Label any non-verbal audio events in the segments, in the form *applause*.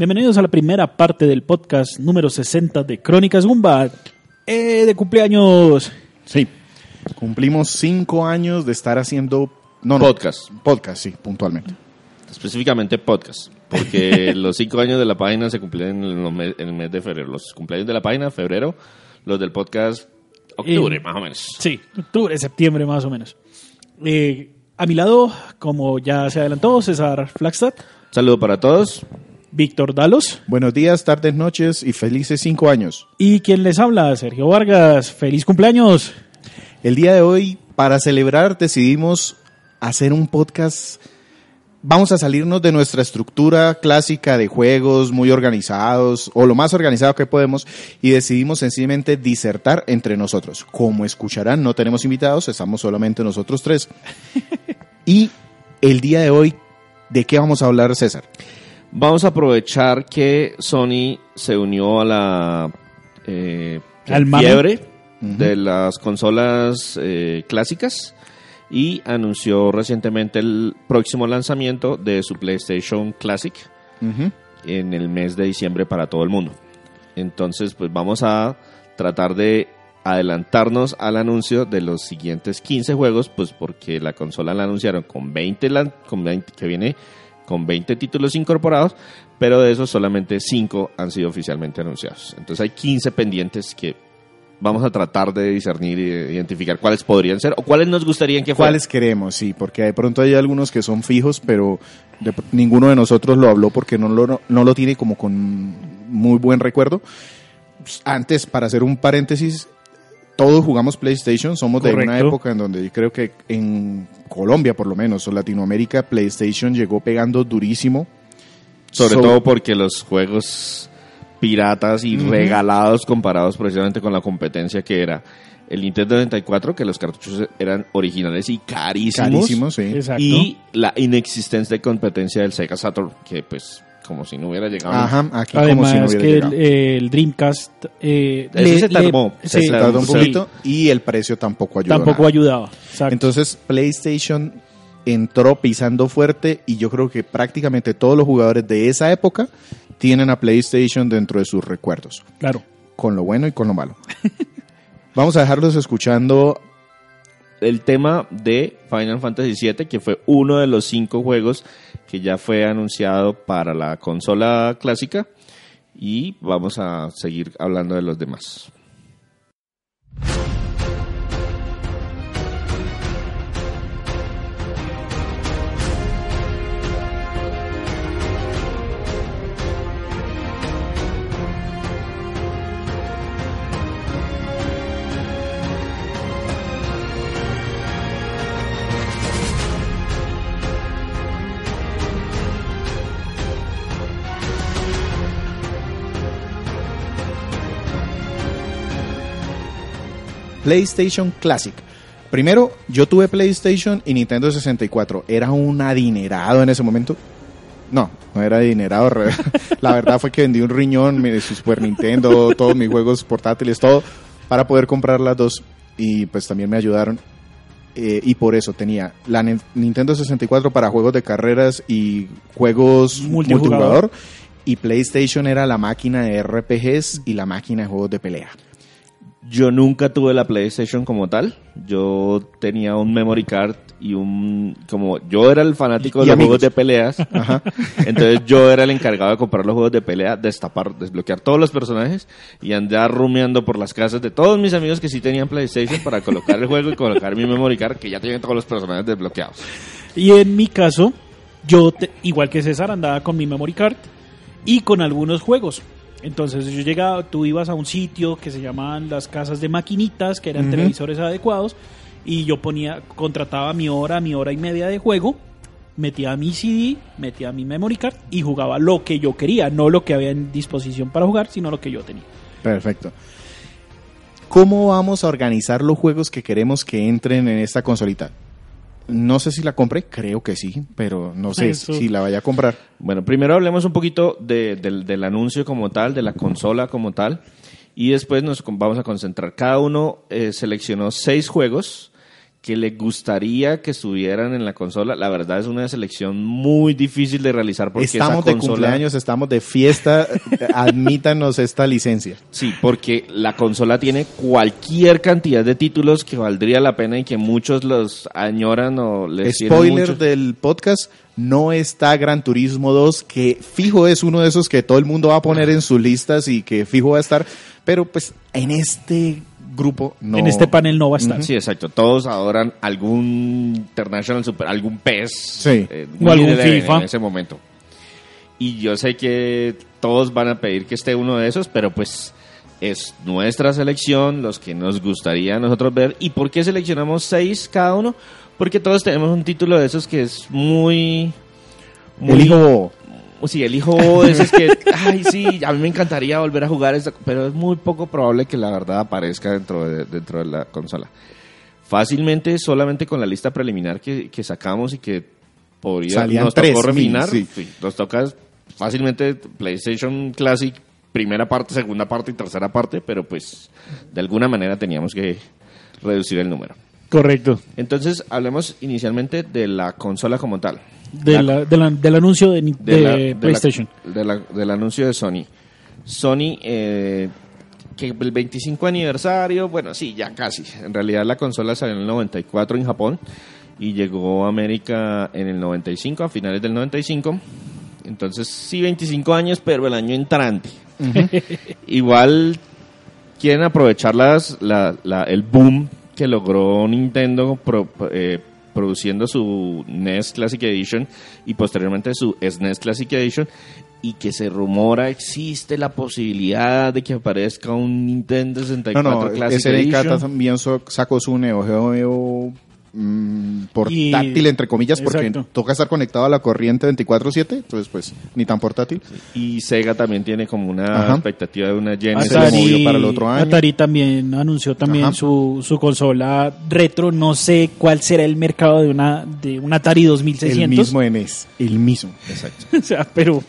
Bienvenidos a la primera parte del podcast número 60 de Crónicas Gumba. Eh, de cumpleaños. Sí. Cumplimos cinco años de estar haciendo... No, no, Podcast. Podcast, sí, puntualmente. Específicamente podcast. Porque *laughs* los cinco años de la página se cumplen en, los me- en el mes de febrero. Los cumpleaños de la página, febrero. Los del podcast, octubre, Eh, más o menos. Sí, octubre, septiembre más o menos. Eh, a mi lado, como ya se adelantó, César Flagstad, Saludo para todos. Víctor Dalos Buenos días, tardes, noches y felices cinco años. y quien les habla, Sergio Vargas. ¡Feliz cumpleaños! El día de hoy, para celebrar, decidimos hacer un podcast. Vamos a salirnos de nuestra estructura clásica de juegos muy organizados o lo más organizado que podemos y decidimos sencillamente disertar entre nosotros. Como escucharán, no tenemos invitados, estamos solamente nosotros tres. *laughs* Y el día de hoy, ¿de qué vamos a hablar, César? Vamos a aprovechar que Sony se unió a la eh, Al fiebre de las consolas eh, clásicas y anunció recientemente el próximo lanzamiento de su PlayStation Classic en el mes de diciembre para todo el mundo. Entonces, pues vamos a tratar de adelantarnos al anuncio de los siguientes 15 juegos, pues porque la consola la anunciaron con 20, lan- con 20 que viene con 20 títulos incorporados, pero de esos solamente 5 han sido oficialmente anunciados. Entonces hay 15 pendientes que vamos a tratar de discernir e identificar cuáles podrían ser o cuáles nos gustaría que fueran. ¿Cuáles queremos? Sí, porque de pronto hay algunos que son fijos, pero ninguno de nosotros lo habló porque no lo, no lo tiene como con muy buen recuerdo. Pues, Antes, para hacer un paréntesis, todos jugamos PlayStation, somos de una época en donde yo creo que en Colombia, por lo menos, o Latinoamérica, PlayStation llegó pegando durísimo. Sobre So- todo porque los juegos piratas y regalados comparados precisamente con la competencia que era el Nintendo 94, que los cartuchos eran originales y carísimos. Carísimos, sí. Exacto. Y la inexistencia de competencia del Sega Saturn, que pues como si no hubiera llegado. Ajá, aquí como Además si no hubiera que el, llegado. el Dreamcast eh, Ese se tardó, se sí, tardó Tardó un sí, poquito y el precio tampoco ayudó. tampoco nada. ayudaba. Exacto. Entonces PlayStation entró pisando fuerte y yo creo que prácticamente todos los jugadores de esa época tienen a PlayStation dentro de sus recuerdos, claro. con lo bueno y con lo malo. *laughs* Vamos a dejarlos escuchando. El tema de Final Fantasy VII, que fue uno de los cinco juegos que ya fue anunciado para la consola clásica. Y vamos a seguir hablando de los demás. PlayStation Classic. Primero, yo tuve PlayStation y Nintendo 64. Era un adinerado en ese momento. No, no era adinerado. *laughs* La verdad fue que vendí un riñón, mi Super Nintendo, todos mis juegos portátiles, todo, para poder comprar las dos. Y pues también me ayudaron. Eh, y por eso tenía la Nin- Nintendo 64 para juegos de carreras y juegos Multijugador. multijugador. Y PlayStation era la máquina de RPGs y la máquina de juegos de pelea. Yo nunca tuve la PlayStation como tal. Yo tenía un memory card y un como yo era el fanático de los amigos. juegos de peleas. *laughs* Entonces yo era el encargado de comprar los juegos de pelea, destapar, desbloquear todos los personajes y andar rumeando por las casas de todos mis amigos que sí tenían PlayStation para colocar el juego y colocar mi memory card que ya tenían todos los personajes desbloqueados. Y en mi caso, yo, te- igual que César, andaba con mi memory card y con algunos juegos. Entonces yo llegaba, tú ibas a un sitio que se llamaban las casas de maquinitas, que eran televisores adecuados, y yo ponía, contrataba mi hora, mi hora y media de juego, metía mi CD, metía mi memory card y jugaba lo que yo quería, no lo que había en disposición para jugar, sino lo que yo tenía. Perfecto. ¿Cómo vamos a organizar los juegos que queremos que entren en esta consolita? No sé si la compré, creo que sí, pero no sé Eso. si la vaya a comprar. Bueno, primero hablemos un poquito de- del, del anuncio como tal, de la consola como tal, y después nos con- vamos a concentrar. Cada uno eh, seleccionó seis juegos que le gustaría que estuvieran en la consola. La verdad es una selección muy difícil de realizar porque estamos esa de consola, cumpleaños, estamos de fiesta, *laughs* admítanos esta licencia. Sí, porque la consola tiene cualquier cantidad de títulos que valdría la pena y que muchos los añoran o les Spoiler del podcast, no está Gran Turismo 2, que fijo es uno de esos que todo el mundo va a poner en sus listas y que fijo va a estar, pero pues en este grupo no. En este panel no va a estar. Sí, exacto. Todos adoran algún International Super, algún PES. Sí. eh, O algún FIFA. En ese momento. Y yo sé que todos van a pedir que esté uno de esos, pero pues es nuestra selección, los que nos gustaría a nosotros ver. ¿Y por qué seleccionamos seis cada uno? Porque todos tenemos un título de esos que es muy... muy El hijo o sí, el hijo esos que, ay, sí, a mí me encantaría volver a jugar esto, pero es muy poco probable que la verdad aparezca dentro de, dentro de la consola. Fácilmente, solamente con la lista preliminar que, que sacamos y que podría, Salían nos tocó 3.000, refinar, sí. nos toca fácilmente PlayStation Classic, primera parte, segunda parte y tercera parte, pero pues de alguna manera teníamos que reducir el número. Correcto. Entonces, hablemos inicialmente de la consola como tal. De la- de la- del anuncio de, PlayStation. de la- del anuncio de Sony. Sony, eh, que el 25 aniversario, bueno, sí, ya casi. En realidad la consola salió en el 94 en Japón y llegó a América en el 95, a finales del 95. Entonces, sí, 25 años, pero el año entrante. *laughs* Igual quieren aprovechar las, la- la- el boom que logró Nintendo pro- eh, produciendo su NES Classic Edition y posteriormente su SNES Classic Edition y que se rumora existe la posibilidad de que aparezca un Nintendo No, 64 no, Classic SNK Edition. también sacó su Neo Geo mm, portátil, Y- entre comillas, porque Exacto. toca estar conectado a la corriente 24-7, entonces pues ni tan portátil. Y Sega también tiene como una Ajá. expectativa de una Genesis. se le movió para el otro año. Atari también anunció también su, su consola retro. No sé cuál será el mercado de una de un Atari 2600. El mismo NES, el mismo. Exacto. *laughs* o sea, pero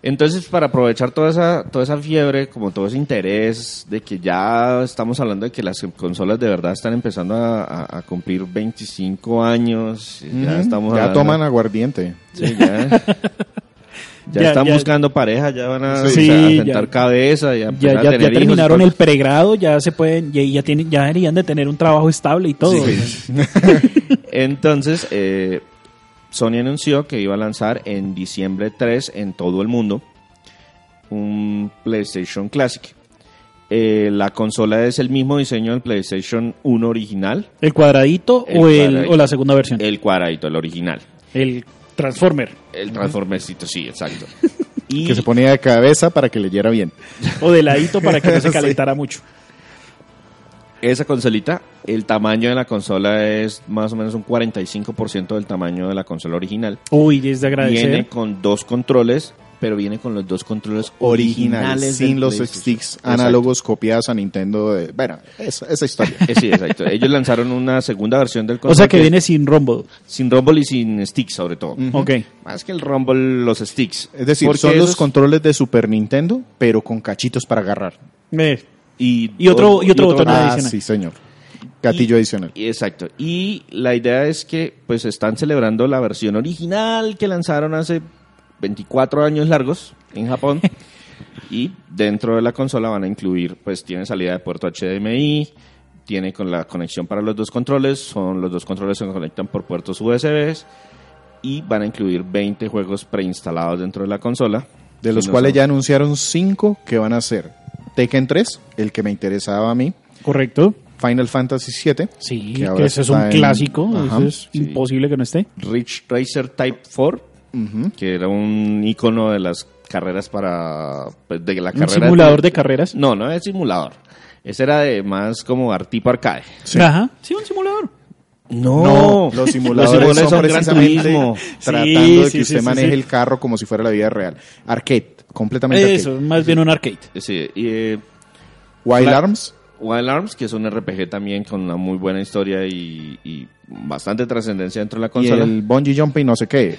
Entonces, para aprovechar toda esa, toda esa fiebre, como todo ese interés de que ya estamos hablando de que las consolas de verdad están empezando a, a- a cumplir 25 años, ya estamos ya hablando- toman aguardiente. Sí, ya, *laughs* ya Ya- están ya- buscando pareja, ya van a, Sí, o sea, a ya- sentar cabeza, ya, ya, a tener hijos terminaron el pregrado, ya se pueden, ya, ya tienen, ya deberían de tener un trabajo estable y todo. *laughs* Entonces, eh, Sony anunció que iba a lanzar en diciembre 3 en todo el mundo un PlayStation Classic. Eh, la consola es el mismo diseño del PlayStation 1 original, ¿El cuadradito, El o, el, cuadradito. o la segunda versión? el cuadradito, el original. El Transformer. El Transformercito, sí, exacto. *laughs* Y Que se ponía de cabeza para que leyera bien. O de ladito para que no se *laughs* calentara mucho. Esa consolita, el tamaño de la consola es más o menos un 45% del tamaño de la consola original. Uy, es de agradecer. Viene con dos controles, pero viene con los dos controles Original, originales. sin los sticks Exacto. análogos copiados a Nintendo. de- bueno, esa, esa historia. *laughs* Eh, Sí, exacto. Ellos lanzaron una segunda versión del O control. sea que viene sin rombo. sin rumble y sin sticks, sobre todo. Ok. Más que el rumble, los sticks. Es decir, Porque son los controles de Super Nintendo, pero con cachitos para agarrar. Eh, y, y otro- y otro botón Ah, adicional. sí, señor. Gatillo Y- adicional. exacto. Y la idea es que pues están celebrando la versión original que lanzaron hace 24 años largos en Japón. *laughs* y dentro de la consola van a incluir, pues tiene salida de puerto HDMI, tiene con la conexión para los dos controles, son los dos controles que se conectan por puertos USB y van a incluir 20 juegos preinstalados dentro de la consola. De los Si no cuales son- ya anunciaron cinco que van a ser Tekken 3, el que me interesaba a mí, correcto. Final Fantasy 7. Sí, Que ese es un en- clásico. Ajá, eso es sí. imposible que no esté. Rich Racer Type 4, Ujú. que era un icono de las carreras para. pues, de la Un carrera simulador de carreras. No, no es simulador. Ese era de más como tipo arcade. Sí. Ajá. Sí, un simulador. No, los simuladores, son, son Turismo. *laughs* tratando Sí, de que sí, usted sí, maneje sí. el carro como si fuera la vida real. Arcade, completamente Eso, arcade. más bien un arcade. Sí, y eh, Wild Arms, Wild Arms, que es un RPG también con una muy buena historia y, y bastante trascendencia dentro de la y consola. el bungee jumping no sé qué.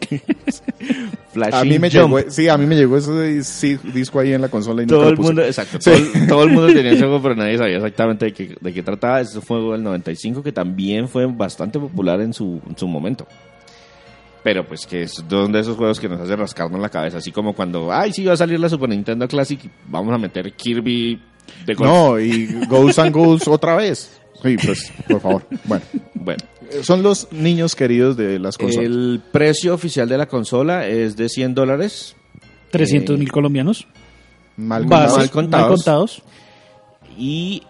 *laughs* A mí me Jump. llegó, sí, a mí me llegó ese sí, disco ahí en la consola y todo el mundo, exacto, todo, el- todo el mundo tenía ese juego, *laughs* pero nadie sabía exactamente de qué, de qué trataba. Ese fue un juego del 95 que también fue bastante popular en su, en su momento. Pero pues que es uno de esos juegos que nos hace rascarnos la cabeza, así como cuando, ay, sí, va a salir la Super Nintendo Classic, vamos a meter Kirby de. No, y Ghosts and Ghouls otra vez. Sí, pues, por favor. Bueno, Bueno, son los niños queridos de las consolas. el precio oficial de la consola es de 100 dólares 300 Eh, mil colombianos. Mal Base, contados. mal contados. mal contados. y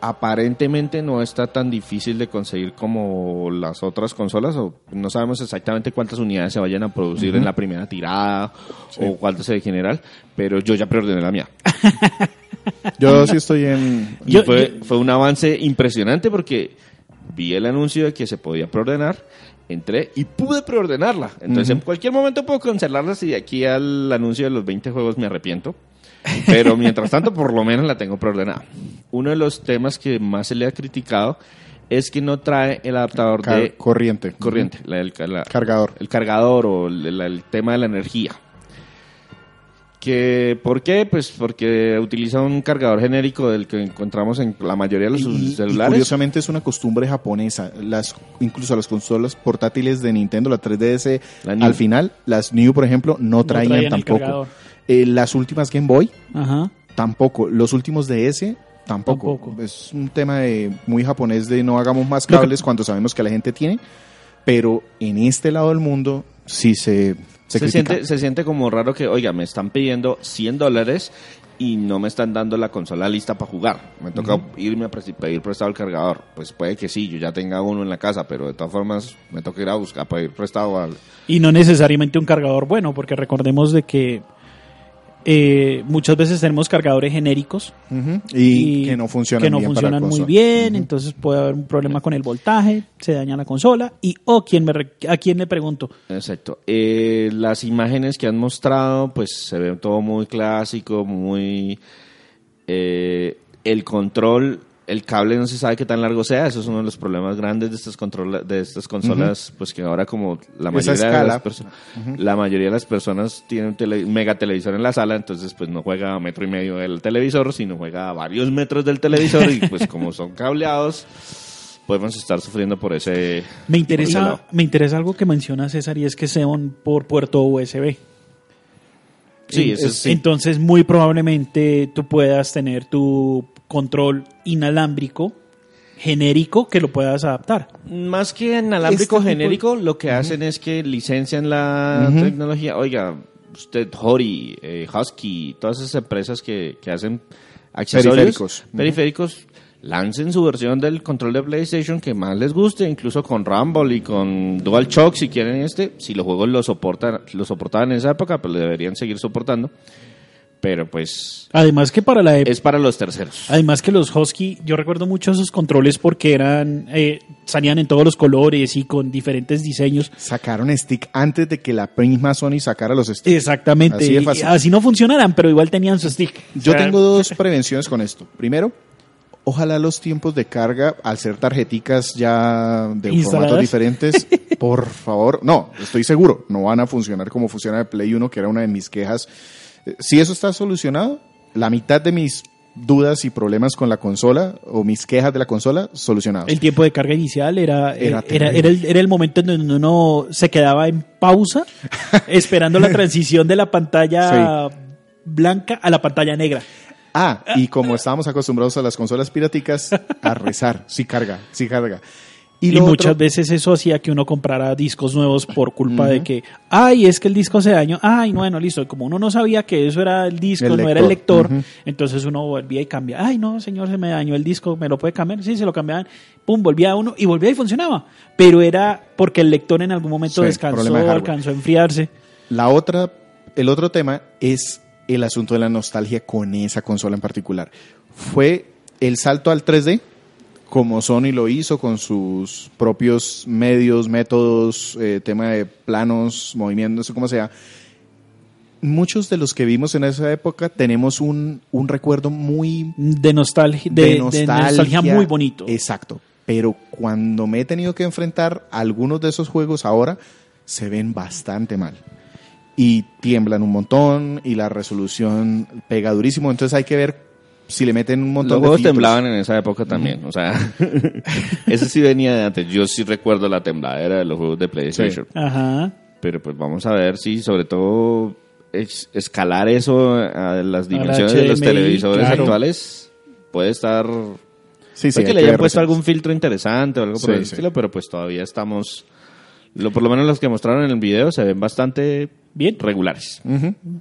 aparentemente no está tan difícil de conseguir como las otras consolas o no sabemos exactamente cuántas unidades se vayan a producir en la primera tirada o cuántas en general, pero yo ya preordené la mía. *laughs* Yo sí estoy en... Y Yo- fue, yo- fue un avance impresionante porque vi el anuncio de que se podía preordenar, entré y pude preordenarla. Entonces en cualquier momento puedo cancelarla si de aquí al anuncio de los 20 juegos me arrepiento. Pero *laughs* mientras tanto, por lo menos la tengo preordenada. Uno de los temas que más se le ha criticado es que no trae el adaptador Car- de corriente. corriente, la- el, la- Cargador. el cargador o el, el tema de la energía. Que, ¿Por qué? Pues porque utiliza un cargador genérico del que encontramos en la mayoría de los Y, y celulares. curiosamente es una costumbre japonesa. Las, incluso las consolas portátiles de Nintendo, la 3DS, La New. al final, las New, por ejemplo, no traían tampoco. Eh, las últimas Game Boy, Ajá. tampoco. Los últimos DS, tampoco. Tampoco. Es un tema de, muy japonés de no hagamos más cables *laughs* cuando sabemos que la gente tiene. Pero en este lado del mundo sí se, se, siente, se siente como raro que, oiga, me están pidiendo 100 dólares y no me están dando la consola lista para jugar. Me toca irme a pedir prestado el cargador. Pues puede que sí, yo ya tenga uno en la casa, pero de todas formas me toca ir a buscar, a pedir prestado al... Y no necesariamente un cargador bueno, porque recordemos de que eh, muchas veces tenemos cargadores genéricos y, que no funcionan que no bien funcionan muy bien, entonces puede haber un problema con el voltaje, se daña la consola y o quién me a quién le pregunto. Exacto. Eh, las imágenes que han mostrado, pues se ve todo muy clásico, muy... eh, el control, el cable no se sabe qué tan largo sea, eso es uno de los problemas grandes de estas controla- de estas consolas, pues que ahora como la mayoría, de las, perso- la mayoría de las personas tienen un tele- mega televisor en la sala, entonces pues no juega a metro y medio del televisor, sino juega a varios metros del televisor y pues como son cableados, podemos estar sufriendo por ese... Me por ese interesa, me interesa algo que menciona César y es que sean por puerto USB. Sí, eso es- sí. Entonces, muy probablemente tú puedas tener tu control inalámbrico genérico que lo puedas adaptar. Más que inalámbrico Este tipo- genérico, lo que hacen es que licencian la tecnología. Oiga, usted, Hori, eh, Husky, todas esas empresas que, que hacen accesorios periféricos, lancen su versión del control de PlayStation que más les guste, incluso con Rumble y con DualShock si quieren este, si los juegos lo soportan, lo soportaban en esa época, pues lo deberían seguir soportando. Pero pues Además que para la época es para los terceros. Además que los Husky, yo recuerdo mucho esos controles porque eran eh, salían en todos los colores y con diferentes diseños. Sacaron stick antes de que la misma Sony sacara los sticks. Exactamente. Así de y- fácil. así no funcionaran, pero igual tenían su stick. Yo O sea, tengo dos *laughs* prevenciones con esto. Primero, ojalá los tiempos de carga, al ser tarjeticas ya de ¿Instaladas? formatos diferentes, *laughs* por favor, no, estoy seguro, no van a funcionar como funciona el Play 1, que era una de mis quejas. Eh, Si eso está solucionado, la mitad de mis dudas y problemas con la consola o mis quejas de la consola solucionados. El tiempo de carga inicial era, Era eh, era, terrible. era, el, era el momento en donde uno se quedaba en pausa *laughs* esperando la transición de la pantalla blanca a la pantalla negra. Ah, y como estábamos acostumbrados a las consolas piraticas, a rezar, sí carga, sí carga. Y, muchas otro- veces eso hacía que uno comprara discos nuevos por culpa de que, ay, es que el disco se dañó, ay, bueno, listo. Como uno no sabía que eso era el disco, El no era el lector. entonces uno volvía y cambiaba. Ay, no, señor, se me dañó el disco, ¿me lo puede cambiar? Sí, se lo cambiaban. Pum, volvía uno y volvía y funcionaba. Pero era porque el lector en algún momento Sí, descansó, de alcanzó a enfriarse. La otra, el otro tema es el asunto de la nostalgia con esa consola en particular. Fue el salto al 3D como Sony lo hizo con sus propios medios, métodos, eh, tema de planos, movimientos, como sea. Muchos de los que vimos en esa época tenemos un, un recuerdo muy De nostalgia, de, de nostalgia muy bonito. Exacto. Pero cuando me he tenido que enfrentar a algunos de esos juegos ahora, se ven bastante mal. Y tiemblan un montón y la resolución pega durísimo. Entonces hay que ver si le meten un montón Los de juegos filtros. temblaban en esa época también, o sea, *laughs* ese sí venía de antes. Yo sí recuerdo la tembladera de los juegos de PlayStation. Ajá. Pero pues vamos a ver si sobre todo es- escalar eso a las dimensiones de los televisores claro. actuales puede estar... Sí, sí, puede que le hayan puesto algún filtro interesante o algo por Sí, el sí. estilo, pero pues todavía estamos... Lo, por lo menos los que mostraron en el video se ven bastante Bien. regulares.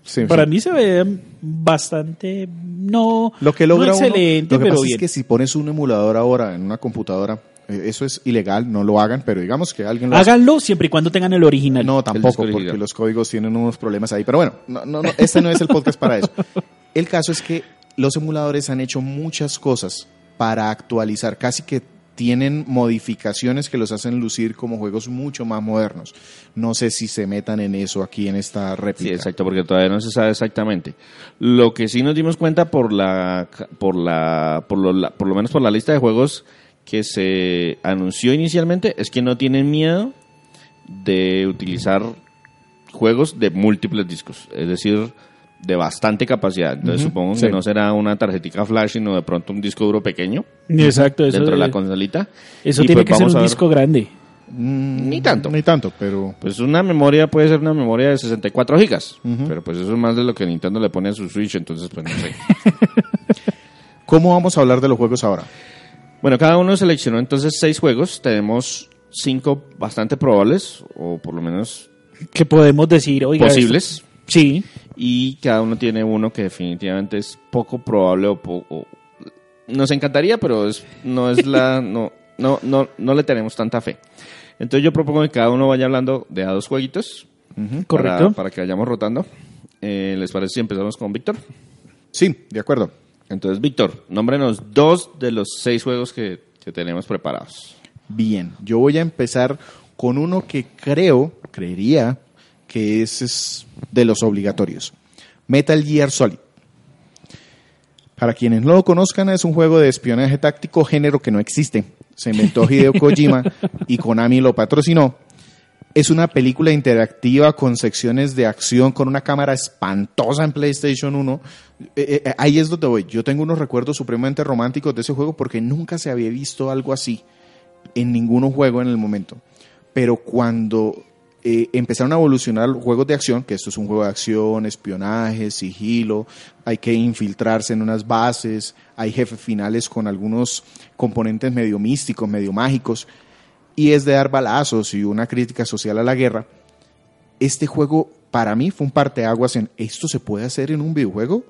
Sí, Para sí. mí se ve bastante, no, Lo que logra no uno- excelente, lo que pero pasa bien. es que si pones un emulador ahora en una computadora, eh, eso es ilegal, no lo hagan, pero digamos que alguien lo hace. Háganlo siempre y cuando tengan el original. No, tampoco, porque los códigos tienen unos problemas ahí. Pero bueno, no, no, no, este no es el podcast para eso. El caso es que los emuladores han hecho muchas cosas para actualizar, casi que tienen modificaciones que los hacen lucir como juegos mucho más modernos. No sé si se metan en eso aquí en esta Sí, réplica. exacto, porque todavía no se sabe exactamente. Lo que sí nos dimos cuenta por la, por la, por lo, la- por lo menos por la lista de juegos que se anunció inicialmente es que no tienen miedo de utilizar juegos de múltiples discos, es decir, de bastante capacidad. Entonces supongo sí. que no será una tarjetica flash, sino de pronto un disco duro pequeño Exacto, eso, dentro de la consolita. eso Y tiene pues que ser un disco grande. Mm, Ni tanto. Ni tanto, pero Pues una memoria puede ser una memoria de 64 gigas, pero pues eso es más de lo que Nintendo le pone a su Switch, entonces pues no sé. *laughs* ¿cómo vamos a hablar de los juegos ahora? Bueno, cada uno seleccionó entonces seis juegos. Tenemos cinco bastante probables, o por lo menos Que podemos decir, oiga. posibles. esto- Sí, Y cada uno tiene uno que definitivamente es poco probable o poco. Nos encantaría, pero es, no es la. *laughs* No, no, no, no le tenemos tanta fe. Entonces yo propongo que cada uno vaya hablando de a dos jueguitos. correcto. Para, para que vayamos rotando. Eh, ¿Les parece si empezamos con Víctor? Sí, de acuerdo. Entonces, Víctor, nómbrenos dos de los seis juegos que, que tenemos preparados. Bien, yo voy a empezar con uno que creo, creería, que es, es de los obligatorios. Metal Gear Solid. Para quienes no lo conozcan, es un juego de espionaje táctico, género que no existe. Se inventó *laughs* Hideo Kojima y Konami lo patrocinó. Es una película interactiva con secciones de acción con una cámara espantosa en PlayStation 1. Eh, eh, ahí es donde voy. Yo tengo unos recuerdos supremamente románticos de ese juego porque nunca se había visto algo así en ningún juego en el momento. Pero cuando eh, empezaron a evolucionar juegos de acción, que esto es un juego de acción, espionaje, sigilo, hay que infiltrarse en unas bases, hay jefes finales con algunos componentes medio místicos, medio mágicos, y es de dar balazos y una crítica social a la guerra. Este juego para mí fue un parteaguas en esto se puede hacer en un videojuego,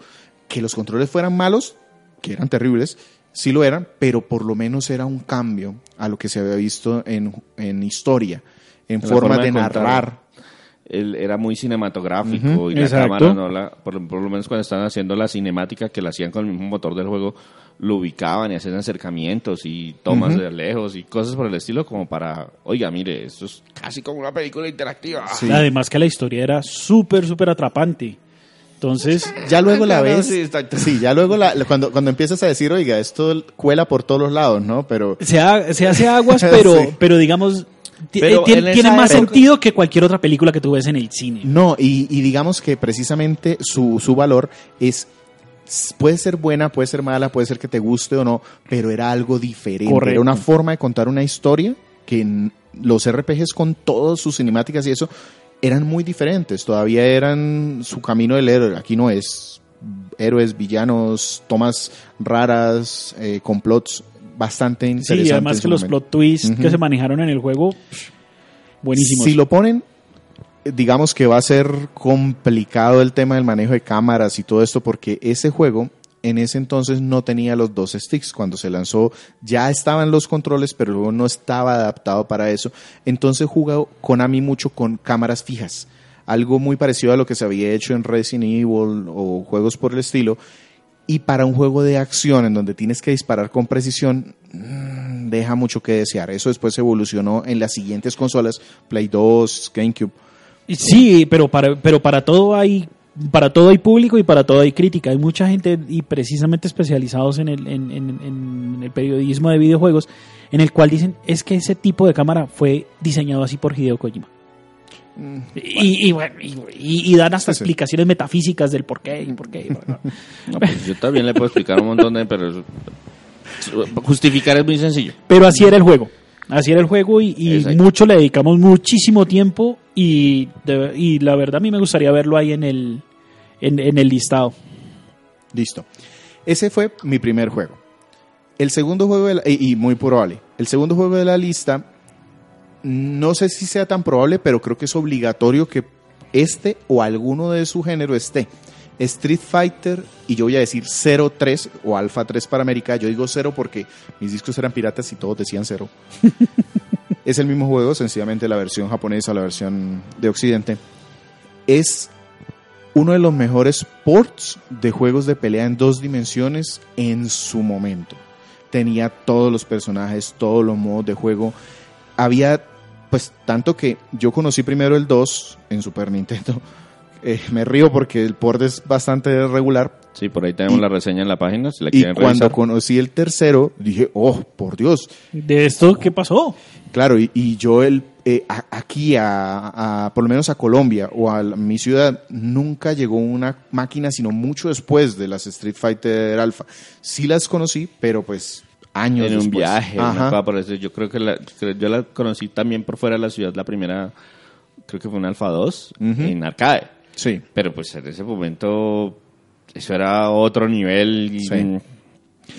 que los controles fueran malos, que eran terribles, sí lo eran, pero por lo menos era un cambio a lo que se había visto en, en historia, en, forma, forma de, de narrar. Él era muy cinematográfico y la exacto. cámara, no la, por, por lo menos cuando estaban haciendo la cinemática que la hacían con el mismo motor del juego, lo ubicaban y hacían acercamientos y tomas de lejos y cosas por el estilo como para, oiga, mire, esto es casi como una película interactiva. Sí. Además que la historia era súper, súper atrapante. Entonces, Ya luego la *laughs* ves, sí, ya luego la, cuando, cuando empiezas a decir, oiga, esto cuela por todos los lados, ¿no? Pero se, ha- se hace aguas, pero, *laughs* Sí. pero digamos, Pero eh, tiene, más época- sentido que cualquier otra película que tú ves en el cine. No, y, y digamos que precisamente su, su valor es, puede ser buena, puede ser mala, puede ser que te guste o no, pero era algo diferente. Correcto. Era una forma de contar una historia que en los RPGs con todas sus cinemáticas y eso eran muy diferentes. Todavía eran su camino del héroe. Aquí no es héroes, villanos, tomas raras, eh, complots bastante interesantes. Sí, además que los plot twists que se manejaron en el juego, pff, buenísimos. Si lo ponen, eh, digamos que va a ser complicado el tema del manejo de cámaras y todo esto, porque ese juego en ese entonces no tenía los dos sticks. Cuando se lanzó ya estaban los controles, pero luego no estaba adaptado para eso. Entonces jugó Konami mucho con cámaras fijas. Algo muy parecido a lo que se había hecho en Resident Evil o juegos por el estilo. Y para un juego de acción en donde tienes que disparar con precisión, mm, deja mucho que desear. Eso después evolucionó en las siguientes consolas, Play 2, GameCube. Sí, pero para, pero para todo hay para todo hay público y para todo hay crítica. Hay mucha gente y precisamente especializados en el, en, el periodismo de videojuegos en el cual dicen es que ese tipo de cámara fue diseñado así por Hideo Kojima. Y, y, bueno, y, y- y dan hasta Sí, sí. explicaciones metafísicas del por qué y por qué. y por qué. No, pues yo también le puedo explicar un montón de, pero justificar es muy sencillo. Pero así era el juego. Así era el juego y, mucho le dedicamos muchísimo tiempo y, de- y la verdad a mí me gustaría verlo ahí en el, en, en el listado. Listo. Ese fue mi primer juego. El segundo juego, de la- y, y muy probable, el segundo juego de la lista, no sé si sea tan probable, pero creo que es obligatorio que este o alguno de su género esté. Street Fighter, y yo voy a decir 03 o Alpha 3 para América. Yo digo 0 porque mis discos eran piratas y todos decían 0. *laughs* es el mismo juego, sencillamente la versión japonesa, la versión de Occidente. Es uno de los mejores ports de juegos de pelea en dos dimensiones en su momento. Tenía todos los personajes, todos los modos de juego. Había, pues, tanto que yo conocí primero el 2 en Super Nintendo. *laughs* Eh, me río porque el port es bastante regular. Sí, por ahí tenemos Y- la reseña en la página, si la Y quieren cuando revisar. conocí el tercero, dije, oh, por Dios, ¿De esto qué pasó? Claro, y, y yo el, eh, a- aquí, a, a- por lo menos a Colombia o a la- mi ciudad, nunca llegó una máquina, sino mucho después de las Street Fighter Alpha. Sí las conocí, pero pues años en un después. viaje, Ajá. una por eso. Yo creo que la, yo la conocí también por fuera de la ciudad, la primera, creo que fue un Alfa 2, Ujú. en arcade. Sí. Pero pues en ese momento eso era otro nivel y, Sí.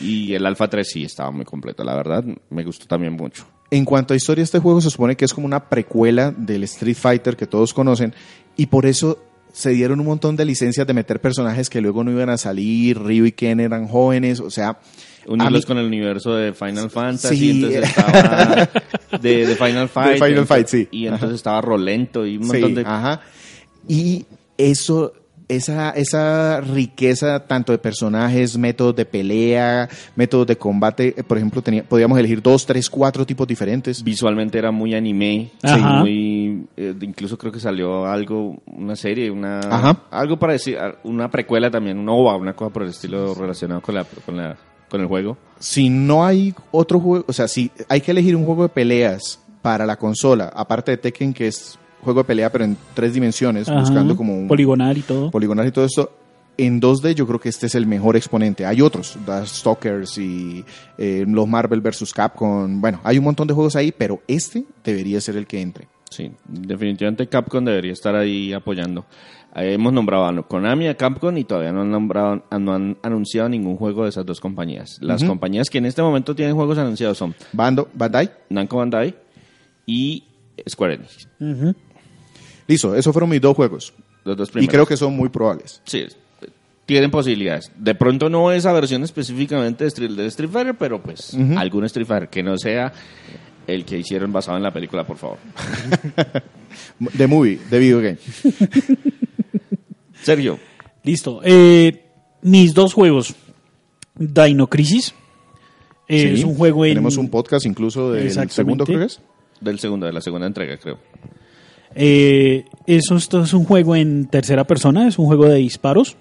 y el Alpha 3 sí estaba muy completo, la verdad, me gustó también mucho. En cuanto a historia, este juego se supone que es como una precuela del Street Fighter que todos conocen y por eso se dieron un montón de licencias de meter personajes que luego no iban a salir. Ryu y Ken eran jóvenes, o sea... Unirlos mí- con el universo de Final Fantasy, Sí. entonces *laughs* estaba de, de Final Fight. Final entonces- Fight, sí. Y entonces Ajá. estaba Rolento y un montón Sí, de... ajá. Y eso, esa, esa riqueza tanto de personajes, métodos de pelea, métodos de combate, eh, por ejemplo, tenía, podíamos elegir dos, tres, cuatro tipos diferentes. Visualmente era muy anime, Sí. Muy eh, incluso creo que salió algo, una serie, una Ajá. algo parecido, una precuela también, un OVA, una cosa por el estilo relacionado con la con la con el juego. Si no hay otro juego, o sea, si hay que elegir un juego de peleas para la consola, aparte de Tekken, que es juego de pelea, pero en tres dimensiones, Ajá. buscando como un poligonal y todo. poligonal y todo esto. En 2D yo creo que este es el mejor exponente. Hay otros, The Stalkers y eh, los Marvel vs. Capcom. Bueno, hay un montón de juegos ahí, pero este debería ser el que entre. Sí, definitivamente Capcom debería estar ahí apoyando. Hemos nombrado a Konami, a Capcom y todavía no han nombrado, no han anunciado ningún juego de esas dos compañías. Las compañías que en este momento tienen juegos anunciados son Bando, Bandai, Namco Bandai y Square Enix. Listo, esos fueron mis dos juegos. Los dos Y primeros. creo que son muy probables. Sí, tienen posibilidades. De pronto no esa versión específicamente de Street, de Street Fighter, pero pues algún Street Fighter que no sea el que hicieron basado en la película, por favor. *laughs* The Movie, de Video Game. *laughs* Sergio, Listo. Eh, mis dos juegos. Dino Crisis. Es Sí, un juego en... Tenemos un podcast incluso del segundo, creo que es. del segundo, de la segunda entrega, creo. Eh, eso esto es un juego en tercera persona, es un juego de disparos.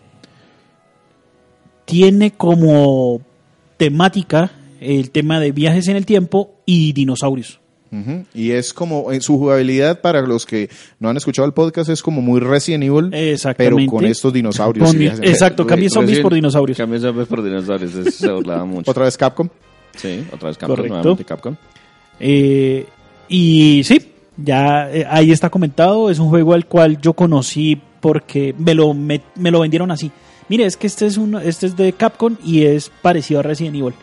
Tiene como temática el tema de viajes en el tiempo y dinosaurios. Y es como, en su jugabilidad, para los que no han escuchado el podcast, es como muy Resident Evil, pero con estos dinosaurios. Con- Sí, exacto, cambie zombies por dinosaurios. Cambie zombies por dinosaurios, eso se burlaba *laughs* mucho. Otra vez Capcom. Sí, otra vez Capcom, Correcto. nuevamente Capcom. Eh, y sí, ya eh, ahí está comentado. Es un juego al cual yo conocí porque me lo, me, me lo vendieron así. Mire, es que este es, un, este es de Capcom y es parecido a Resident Evil.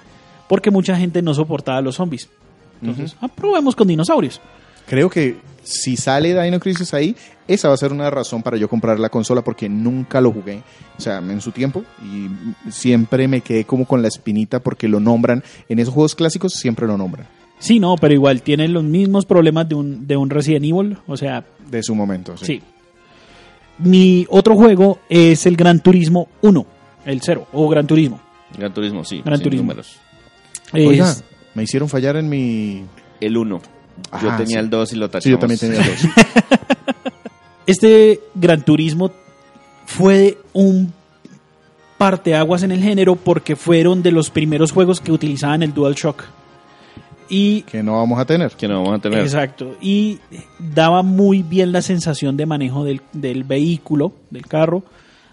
Porque mucha gente no soportaba a los zombies. Entonces, ah, probemos con dinosaurios. Creo que si sale Dino Crisis ahí, esa va a ser una razón para yo comprar la consola porque nunca lo jugué, o sea, en su tiempo y siempre me quedé como con la espinita porque lo nombran en esos juegos clásicos siempre lo nombran Sí, no, pero igual tienen los mismos problemas de un, de un Resident Evil. O sea, de su momento. Sí. sí. Mi otro juego es el Gran Turismo 1, el 0, o Gran Turismo. Gran Turismo, sí. Gran sin Turismo. números. Es- Oiga, Me hicieron fallar en mi... El 1. Yo tenía sí. el 2 y lo tachamos. Sí, yo también tenía dos. *laughs* Este Gran Turismo fue un parteaguas en el género porque fueron de los primeros juegos que utilizaban el DualShock. Y que no vamos a tener. Que no vamos a tener. Exacto. Y daba muy bien la sensación de manejo del, del vehículo, del carro.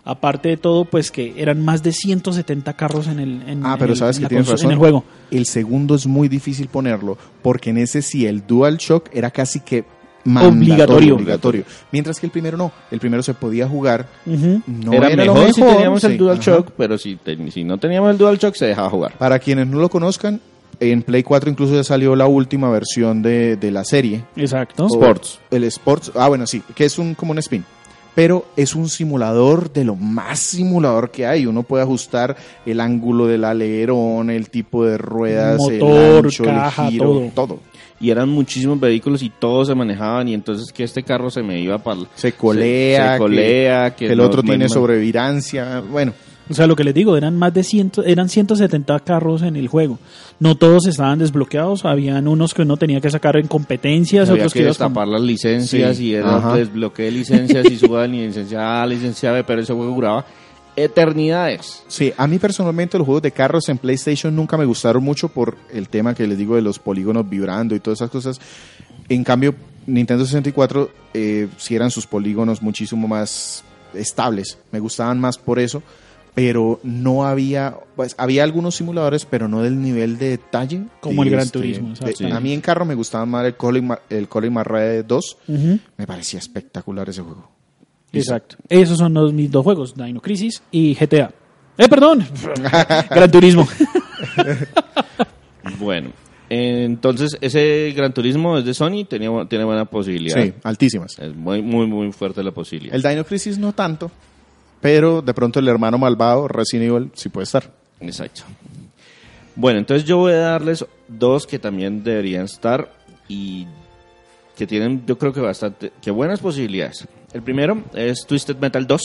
Aparte de todo, pues que eran más de 170 carros en el, en, Ah, pero el- sabes en que tienes razón. en el juego. El segundo es muy difícil ponerlo porque en ese sí el DualShock era casi que Obligatorio. obligatorio. Mientras que el primero no. El primero se podía jugar. No era, era, mejor, si teníamos sí, el DualShock, ajá. pero si, te- si no teníamos el DualShock se dejaba jugar. Para quienes no lo conozcan, en Play 4 incluso ya salió la última versión de, de la serie. Exacto. O- Sports. El Sports. Ah, bueno, sí, que es un como un spin. Pero es un simulador de lo más simulador que hay. Uno puede ajustar el ángulo del alerón, el tipo de ruedas, Motor, el ancho, caja, el giro, todo. todo. Y eran muchísimos vehículos y todos se manejaban y entonces que este carro se me iba para... Se colea, se, colea, que, que el no- otro tiene sobrevirancia. Bueno, O sea, lo que les digo, eran más de 100, eran 170 carros en el juego. No todos estaban desbloqueados, habían unos que uno tenía que sacar en competencias, Había otros que destapar las licencias Sí, y era licencias y suba de licencia A, licencia B, pero ese juego duraba eternidades. sí, a mí personalmente los juegos de carros en PlayStation nunca me gustaron mucho por el tema que les digo de los polígonos vibrando y todas esas cosas. En cambio, Nintendo 64 eh, sí eran sus polígonos muchísimo más estables. Me gustaban más por eso. Pero no había, pues había algunos simuladores, pero no del nivel de detalle. Como de el Gran este- Turismo, de- exacto. Sí. A mí en carro me gustaba más el Colin, el Colin McRae 2. Ujú. Me parecía espectacular ese juego. Exacto. Esos son los, mis dos juegos, Dino Crisis y GTA. Eh, perdón. *laughs* Gran Turismo. *laughs* Bueno, entonces ese Gran Turismo es de Sony, tenía, tiene buena posibilidad. Sí, altísimas. Es muy, muy, muy fuerte la posibilidad. El Dino Crisis no tanto, pero de pronto el hermano malvado, Resident Evil, sí puede estar. Exacto. Bueno, entonces yo voy a darles dos que también deberían estar y que tienen, yo creo que bastante, que buenas posibilidades. El primero es Twisted Metal 2.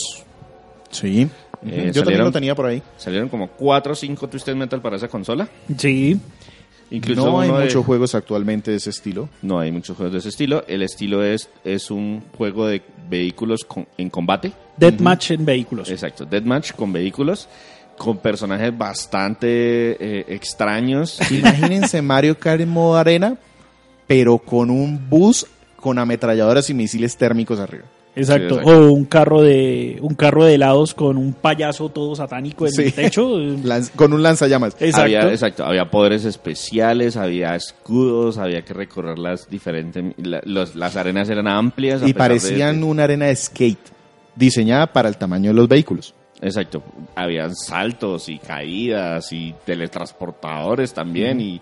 Sí. Eh, Yo también lo tenía por ahí. Salieron como 4 o 5 Twisted Metal para esa consola. Sí. Incluso no hay de- muchos juegos actualmente de ese estilo. No hay muchos juegos de ese estilo. El estilo es, es un juego de vehículos con- en combate. Deathmatch en vehículos. Exacto. Deathmatch con vehículos. Con personajes bastante eh, extraños. Imagínense Mario Kart en modo arena, pero con un bus con ametralladoras y misiles térmicos arriba. Exacto. Sí, exacto. O un carro de un carro de helados con un payaso todo satánico en Sí. el techo. *laughs* Lanz- con un lanzallamas. Exacto. Había, exacto, había poderes especiales, había escudos, había que recorrer las diferentes... la- los- las arenas eran amplias. a Y de- parecían una arena de skate, diseñada para el tamaño de los vehículos. Exacto. Habían saltos y caídas y teletransportadores también y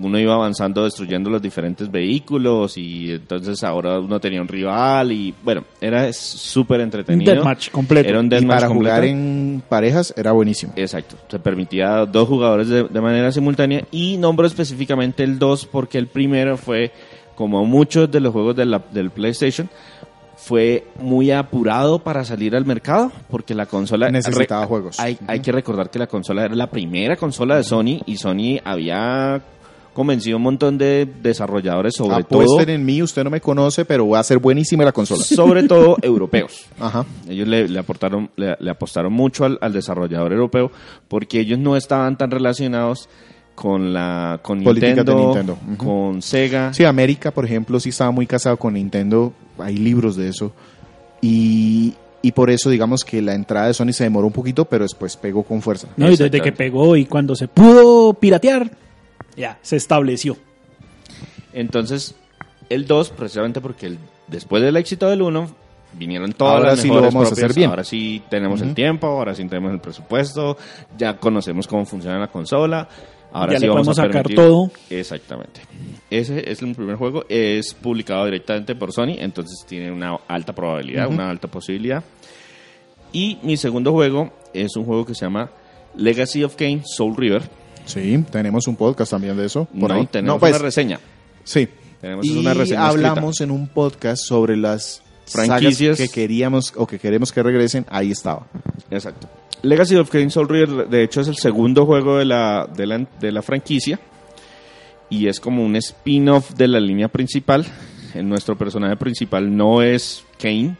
uno iba avanzando destruyendo los diferentes vehículos y entonces ahora uno tenía un rival y bueno, era súper Un entretenido. deathmatch completo. Era un Y para completo. jugar en parejas era buenísimo. Exacto, se permitía dos jugadores de, de manera simultánea y nombro específicamente el 2 porque el primero fue, como muchos de los juegos de la- del PlayStation, fue muy apurado para salir al mercado porque la consola Necesitaba juegos. Hay, hay que recordar que la consola era la primera consola de Sony y Sony había convencido un montón de desarrolladores sobre todo Apuesten en mí, usted no me conoce, pero va a ser buenísima la consola. sobre todo *laughs* europeos. Ajá. Ellos le, le aportaron, le, le apostaron mucho al, al desarrollador europeo porque ellos no estaban tan relacionados con la con Políticas de Nintendo, Nintendo. Con Sega. Sí, América, por ejemplo, sí estaba muy casado con Nintendo. Hay libros de eso. Y, y por eso, digamos que la entrada de Sony se demoró un poquito, pero después pegó con fuerza. No, y desde que pegó y cuando se pudo piratear, ya, se estableció. Entonces, el 2, precisamente porque el- después del éxito del 1, vinieron todas Ahora las sí lo mejores a propias. hacer bien. Ahora sí tenemos el tiempo, ahora sí tenemos el presupuesto, ya conocemos cómo funciona la consola. Ahora Ya sí le vamos podemos a sacar permitir- todo. Exactamente. Ese es el primer juego, es publicado directamente por Sony, entonces tiene una alta probabilidad, una alta posibilidad. Y mi segundo juego es un juego que se llama Legacy of Kain Soul River. Sí, tenemos un podcast también de eso. Por no, ahí. tenemos No, pues, una reseña. Sí. Tenemos y una reseña hablamos en un podcast sobre las Franquicias. que queríamos o que queremos que regresen. Ahí estaba. Exacto. Legacy of Kain Soul River, de hecho, es el segundo juego de la, de la, de la franquicia. y es como un spin-off de la línea principal. En nuestro personaje principal no es Kane,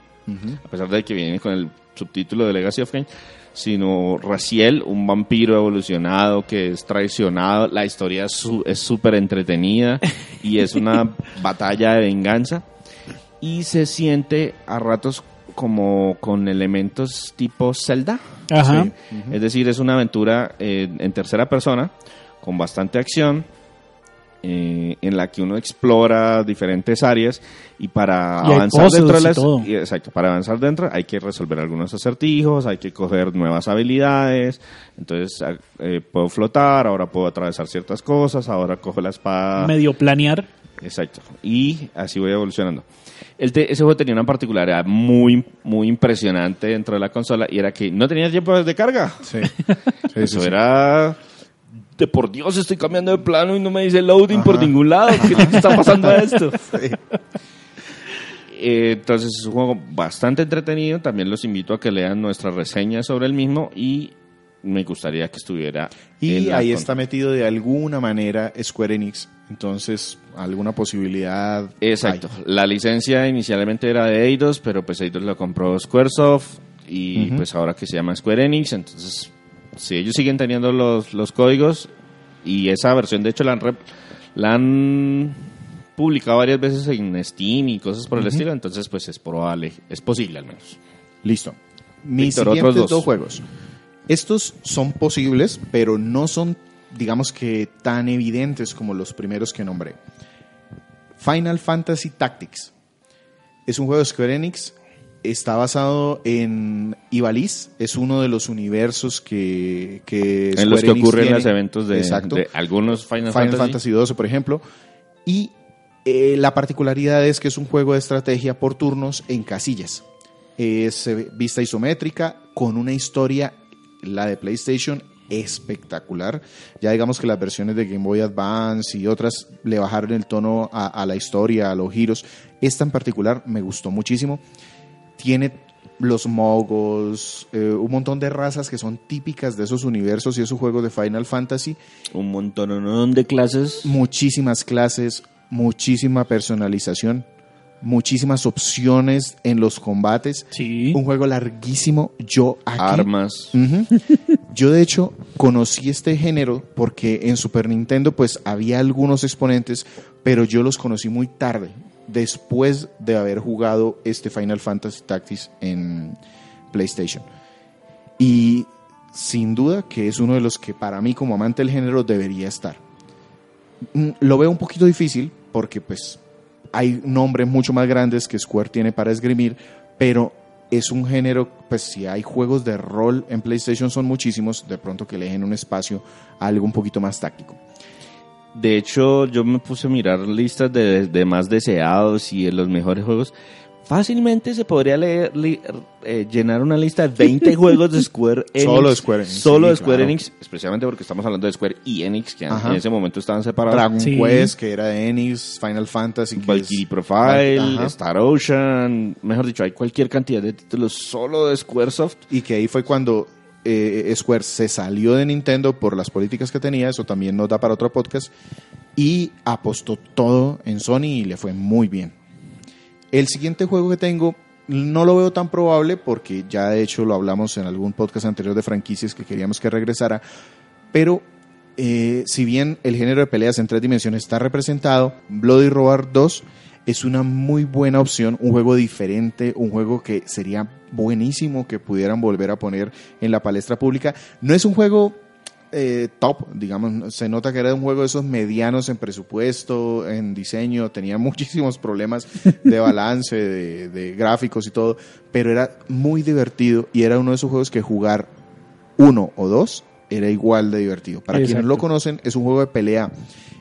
a pesar de que viene con el subtítulo de Legacy of Kane, sino Raciel, un vampiro evolucionado que es traicionado. La historia es súper entretenida y es una *laughs* batalla de venganza. Y se siente a ratos como con elementos tipo Zelda. Ajá. Es decir, es una aventura eh, en tercera persona con bastante acción. Eh, en la que uno explora diferentes áreas y para Y avanzar dentro de las y- exacto para avanzar dentro hay que resolver algunos acertijos hay que coger nuevas habilidades entonces a- eh, puedo flotar ahora puedo atravesar ciertas cosas ahora cojo la espada Medio planear. Exacto. Y así voy evolucionando. El te- ese juego tenía una particularidad muy, muy impresionante dentro de la consola y era que no tenía tiempo de carga. Sí. *laughs* Sí, sí, Eso sí. De por Dios, estoy cambiando de plano y no me dice loading por ningún lado. ¿Qué le está pasando *laughs* a esto? Eh, entonces es un juego bastante entretenido. También los invito a que lean nuestra reseña sobre el mismo y me gustaría que estuviera. Y ahí con- está metido de alguna manera Square Enix. Entonces, alguna posibilidad. Exacto. hay. La licencia inicialmente era de Eidos, pero pues Eidos lo compró Squaresoft y pues ahora que se llama Square Enix, entonces si ellos siguen teniendo los, los códigos y esa versión de hecho la han, rep- la han publicado varias veces en Steam y cosas por el estilo, entonces pues es probable, es posible al menos. Listo. Mis Víctor, otros siguientes dos. dos juegos. Estos son posibles, pero no son, digamos que, tan evidentes como los primeros que nombré. Final Fantasy Tactics. Es un juego de Square Enix. Está basado en Ivalice. Es uno de los universos que, que en los que Enix ocurren tiene. los eventos de, algunos Final, Final Fantasy. Fantasy XII, por ejemplo. Y eh, la particularidad es que es un juego de estrategia por turnos en casillas. Es eh, vista isométrica con una historia, la de PlayStation, espectacular. Ya digamos que las versiones de Game Boy Advance y otras le bajaron el tono a, a la historia, a los giros. Esta en particular me gustó muchísimo. Tiene los mogos, eh, un montón de razas que son típicas de esos universos y esos juegos de Final Fantasy Un montón de clases. muchísimas clases, muchísima personalización, muchísimas opciones en los combates. Sí. Un juego larguísimo. Yo aquí, Armas. Yo de hecho conocí este género porque en Super Nintendo pues había algunos exponentes, pero yo los conocí muy tarde, después de haber jugado este Final Fantasy Tactics en PlayStation. Y sin duda que es uno de los que para mí como amante del género debería estar. Mm, Lo veo un poquito difícil porque pues hay nombres mucho más grandes que Square tiene para esgrimir, pero es un género, pues si hay juegos de rol en PlayStation son muchísimos, de pronto que le dejen un espacio a algo un poquito más táctico. De hecho, yo me puse a mirar listas de, de más deseados y de los mejores juegos. Fácilmente se podría leer, li- eh, llenar una lista de 20 *laughs* juegos de Square Enix. Solo de Square Enix, Solo sí, de Square claro. Enix, especialmente porque estamos hablando de Square y Enix, que Ajá. en ese momento estaban separados. Dragon Sí. Quest, que era de Enix, Final Fantasy, que Valkyrie es- Profile, Ajá. Star Ocean, mejor dicho, hay cualquier cantidad de títulos solo de Squaresoft. y que ahí fue cuando eh, Square se salió de Nintendo por las políticas que tenía, eso también nos da para otro podcast, y apostó todo en Sony y le fue muy bien. El siguiente juego que tengo no lo veo tan probable porque ya de hecho lo hablamos en algún podcast anterior de franquicias que queríamos que regresara, pero eh, si bien el género de peleas en tres dimensiones está representado, Bloody Roar 2 es una muy buena opción, un juego diferente, un juego que sería buenísimo que pudieran volver a poner en la palestra pública. No es un juego eh, top, digamos, se nota que era un juego de esos medianos en presupuesto, en diseño, tenía *laughs* muchísimos problemas de balance, de, de gráficos y todo, pero era muy divertido y era uno de esos juegos que jugar uno o dos era igual de divertido. Para quienes Exacto. lo conocen, es un juego de pelea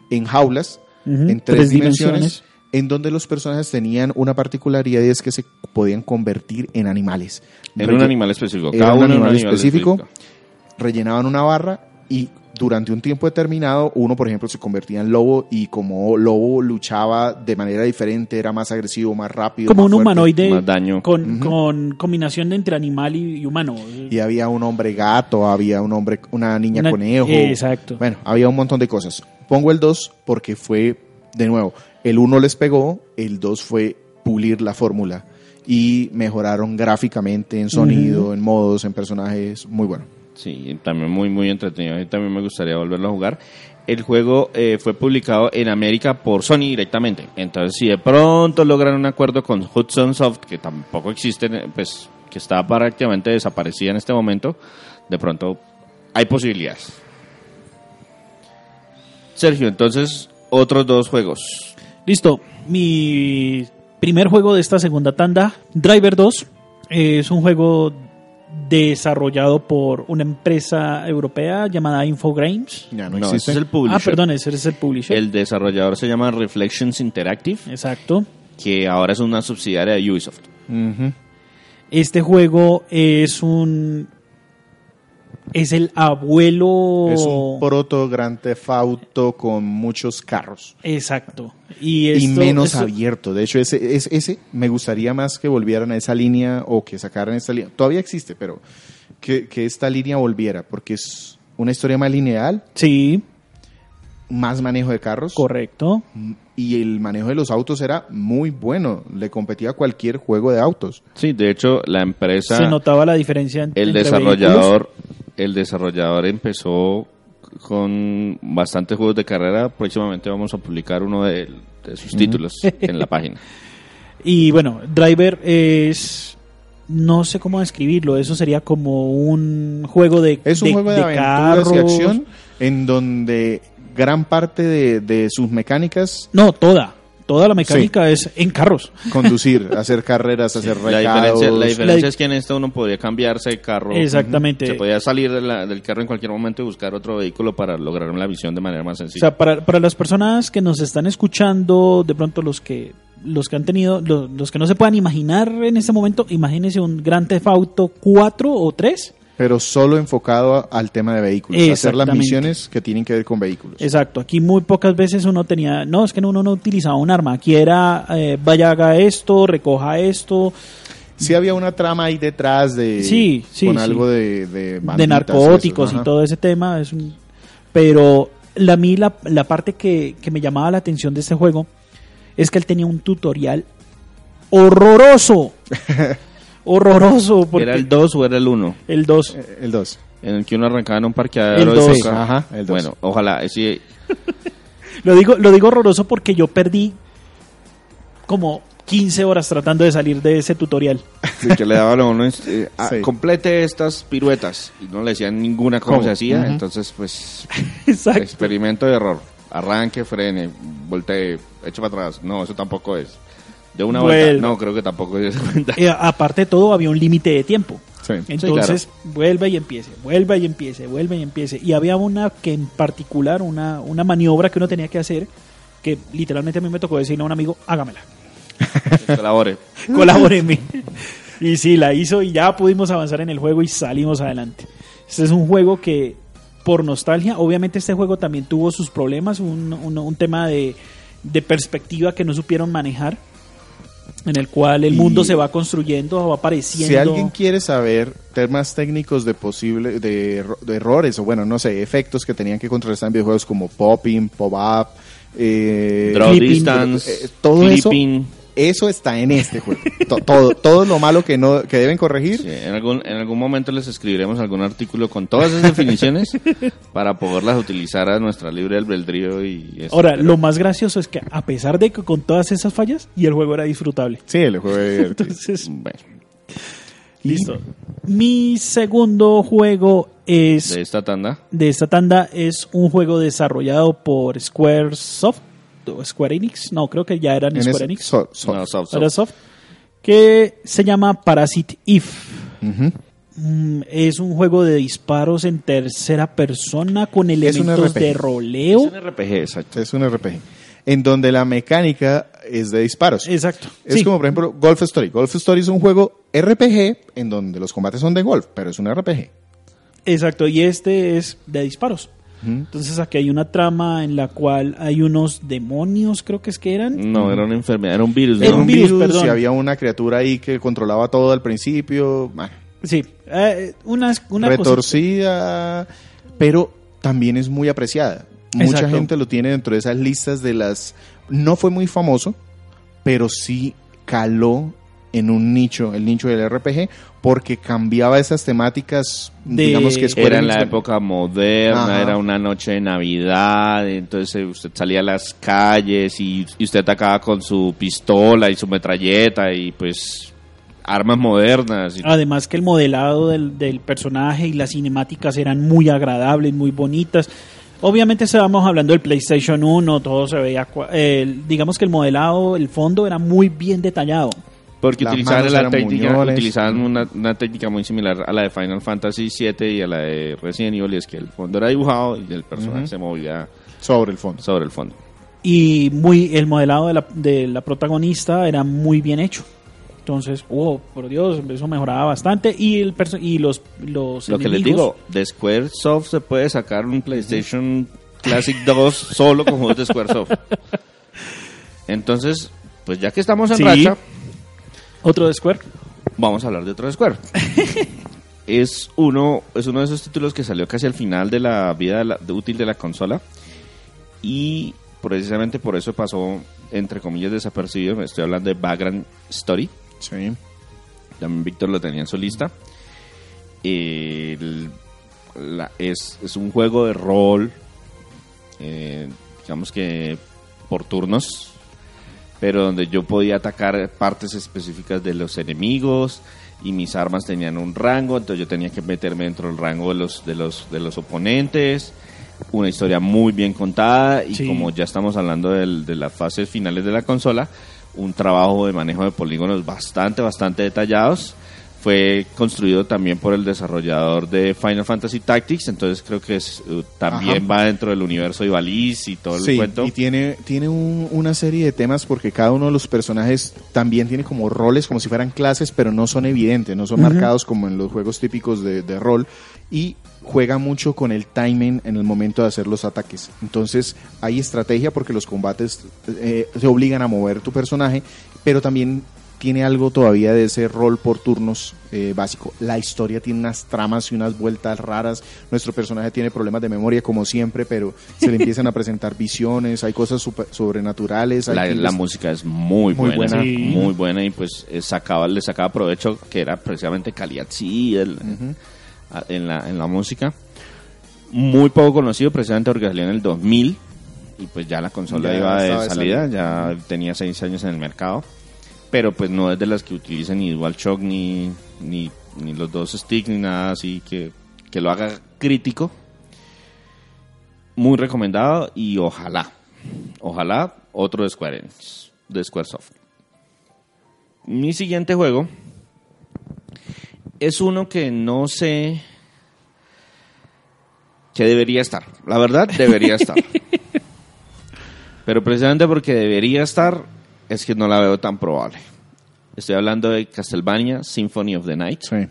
en jaulas, en tres, dimensiones, en donde los personajes tenían una particularidad y es que se podían convertir en animales. En Relle- un animal específico. Era Cada un uno en animal específico. específico. rellenaban una barra y durante un tiempo determinado uno, por ejemplo, se convertía en lobo y como lobo luchaba de manera diferente, era más agresivo, más rápido. Como más un fuerte. humanoide más daño. Con, con combinación de entre animal y, y humano. Y había un hombre gato, había un hombre, una niña Una- conejo. Exacto. Bueno, había un montón de cosas. pongo el 2 porque fue, de nuevo, el 1 les pegó, el 2 fue pulir la fórmula y mejoraron gráficamente en sonido, en modos, en personajes, muy bueno. Sí, también muy, muy entretenido. A mí también me gustaría volverlo a jugar. El juego eh, fue publicado en América por Sony directamente. Entonces, si de pronto logran un acuerdo con Hudson Soft, que tampoco existe, pues que está prácticamente desaparecida en este momento, de pronto hay posibilidades. Sergio, entonces, otros dos juegos. Listo. Mi primer juego de esta segunda tanda, Driver 2, es un juego desarrollado por una empresa europea llamada Infogrames. Ya no, No, existe. ese es el publisher. Ah, perdón, ese es el publisher. El desarrollador se llama Reflections Interactive, Exacto. que ahora es una subsidiaria de Ubisoft. Este juego es un es el abuelo Es un proto Theft Auto con muchos carros. exacto y, y menos esto- abierto. De hecho, ese, ese, ese me gustaría más que volvieran a esa línea o que sacaran esta línea. Todavía existe, pero que, que esta línea volviera, porque es una historia más lineal, sí más manejo de carros. correcto Y el manejo de los autos era muy bueno. Le competía a cualquier juego de autos. Sí, de hecho, la empresa... se notaba la diferencia en- El entre desarrollador, el desarrollador empezó con bastantes juegos de carrera. Próximamente vamos a publicar uno de, de sus títulos *laughs* en la página. y bueno Driver es no sé cómo describirlo eso sería como un juego de Es un de- juego de, de aventuras y acción en donde gran parte de, de sus mecánicas no toda toda la mecánica es en carros conducir, *laughs* hacer carreras, hacer La recados. diferencia, la diferencia La- es que en esta uno podía cambiarse de carro. Exactamente. Se podía salir de la- del carro en cualquier momento y buscar otro vehículo para lograr la visión de manera más O sencilla. sea, para, para las personas que nos están escuchando, de pronto los que los que han tenido, los, los que no se puedan imaginar en este momento, imagínense un Gran Theft Auto 4 o 3. Pero solo enfocado a- al tema de vehículos. Hacer las misiones que tienen que ver con vehículos. Exacto, aquí muy pocas veces uno tenía, no, es que uno no utilizaba un arma, aquí era, eh, vaya haga esto, recoja esto, Sí había una trama ahí detrás de Sí, sí, con sí. algo de de, de narcóticos y todo ese tema, es un, pero la, a mí la, la parte que, que me llamaba la atención de este juego es que él tenía un tutorial horroroso. *laughs* horroroso. Porque ¿Era el 2 o era el 1? el 2. Eh, El 2. En el que uno arrancaba en un parqueadero El y dos. se tocaba. Ajá, el dos. Bueno, ojalá. Sí, *laughs* Lo digo, lo digo horroroso porque yo perdí como 15 horas tratando de salir de ese tutorial. *laughs* sí, que le daban a uno, eh, ah, Sí. complete estas piruetas. Y no le decían ninguna cómo, ¿Cómo? se hacía. Ujú. Entonces, pues, *laughs* Exacto. experimento de error. Arranque, frene, voltee, eche para atrás. No, eso tampoco es. De una vuelta. No, creo que tampoco esa *laughs* cuenta. Eh, aparte de todo, había un límite de tiempo. Sí. Entonces, vuelva y empiece, vuelva y empiece, vuelva y empiece. Y había una que en particular, una, una maniobra que uno tenía que hacer, que literalmente a mí me tocó decirle a un amigo, hágamela, Colabore. *laughs* colabóreme. y sí, la hizo y ya pudimos avanzar en el juego y salimos adelante. Este es un juego que, por nostalgia, obviamente este juego también tuvo sus problemas, un, un- un tema de, de perspectiva que no supieron manejar, en el cual el Y- mundo se va construyendo, va apareciendo. Si alguien quiere saber temas técnicos de posible de, erro- de errores o bueno, no sé, efectos que tenían que contrarrestar en videojuegos como popping, pop-up, eh, Draw Clipping. distance. eh, todo clipping. eso está en este juego. To- todo todo lo malo que no que deben corregir. Sí, en, algún, en algún momento les escribiremos algún artículo con todas esas definiciones *laughs* para poderlas utilizar a nuestra libre albedrío y eso. Ahora, lo más gracioso es que a pesar de que con todas esas fallas, y el juego era disfrutable. Sí, el juego de Entonces, Bueno, listo. Mi segundo juego es de esta tanda. de esta tanda es un juego desarrollado por Squaresoft Square Enix, no, creo que ya eran en Square Enix, so- so- No, soft, soft. era Soft, que se llama Parasite Eve. Ujú. Mm, Es un juego de disparos en tercera persona con elementos de Es roleo. un RPG, exacto. Es un RPG en donde la mecánica es de disparos. Exacto. Es sí. como, por ejemplo, Golf Story. Golf Story es un juego RPG en donde los combates son de golf, pero es un RPG. Exacto, y este es de disparos. Entonces aquí hay una trama en la cual hay unos demonios, creo que es que eran. No, era una enfermedad, era un virus. ¿no? Era un virus, perdón. y había una criatura ahí que controlaba todo al principio. Sí, eh, una, una cosita. retorcida, pero también es muy apreciada. Mucha Exacto. gente lo tiene dentro de esas listas de las... No fue muy famoso, pero sí caló en un nicho, el nicho del RPG, porque cambiaba esas temáticas, De- digamos que Square Era en Enix- la época moderna, Ajá. era una noche de Navidad, entonces usted salía a las calles y, y usted atacaba con su pistola y su metralleta y pues armas modernas. y- Además que el modelado del, del personaje y las cinemáticas eran muy agradables, muy bonitas. Obviamente estábamos hablando del PlayStation 1, todo se veía, cua- eh, digamos que el modelado, el fondo era muy bien detallado. Porque Las utilizaban, la técnica, muñones. utilizaban una, una técnica muy similar a la de Final Fantasy VII y a la de Resident Evil, y es que el fondo era dibujado y el personaje se movía sobre el fondo. sobre el fondo. Y muy el modelado de la, de la protagonista era muy bien hecho. Entonces, oh, por Dios, eso mejoraba bastante. Y el perso- y los, los Lo que les digo, de Squaresoft se puede sacar un PlayStation Classic 2 solo con juegos de Squaresoft. *laughs* Entonces, pues ya que estamos en Sí. racha, Otro de Square. vamos a hablar de otro de Square. *laughs* es uno es uno de esos títulos que salió casi al final de la vida de la- de útil de la consola y precisamente por eso pasó entre comillas desapercibido. Me estoy hablando de Background Story. Sí. También Víctor lo tenía en su lista. El- la- es, es un juego de rol, eh, digamos que por turnos, pero donde yo podía atacar partes específicas de los enemigos y mis armas tenían un rango, entonces yo tenía que meterme dentro del rango de los, de los, de los oponentes. Una historia muy bien contada y Sí. como ya estamos hablando del- de las fases finales de la consola, un trabajo de manejo de polígonos bastante, bastante detallados. Fue construido también por el desarrollador de Final Fantasy Tactics, entonces creo que es, uh, también Ajá. va dentro del universo de Ivalice y todo el Sí, cuento. y tiene, tiene un- una serie de temas porque cada uno de los personajes también tiene como roles, como si fueran clases, pero no son evidentes, no son marcados como en los juegos típicos de, de rol. Y juega mucho con el timing en el momento de hacer los ataques. Entonces hay estrategia porque los combates eh, te obligan a mover tu personaje, pero también tiene algo todavía de ese rol por turnos eh, básico. La historia tiene unas tramas y unas vueltas raras. Nuestro personaje tiene problemas de memoria como siempre, pero se le *laughs* empiezan a presentar visiones, hay cosas super- sobrenaturales. hay La, música es muy, Muy buena, buena. Sí. muy buena y pues eh, sacaba, le sacaba provecho que era precisamente calidad sí el- a- en, la, en la música. Muy poco conocido precisamente porque salió en el 2000 y pues ya la consola Ya iba de estaba de salida, salida. ya tenía seis años en el mercado, pero pues no es de las que utilicen ni DualShock ni, ni, ni los dos sticks ni nada así que, que lo haga crítico. Muy recomendado y ojalá, ojalá otro de Square Enix, de Squaresoft. Mi siguiente juego es uno que no sé que debería estar. La verdad, debería estar. *laughs* Pero precisamente porque debería estar, es que no la veo tan probable. Estoy hablando de Castlevania Symphony of the Night, Sí.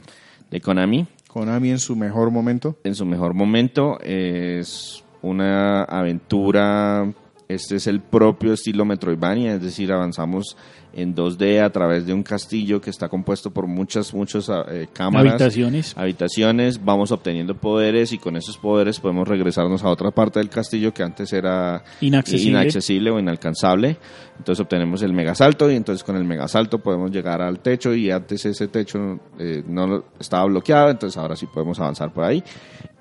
de Konami. Konami en su mejor momento. En su mejor momento es una aventura. Este es el propio estilo Metroidvania, es decir, avanzamos en 2D a través de un castillo que está compuesto por muchas, muchas eh, cámaras Habitaciones. habitaciones, vamos obteniendo poderes y con esos poderes podemos regresarnos a otra parte del castillo que antes era Inaccesible. inaccesible o inalcanzable. Entonces obtenemos el megasalto y entonces con el megasalto podemos llegar al techo y antes ese techo eh, no estaba bloqueado, entonces ahora sí podemos avanzar por ahí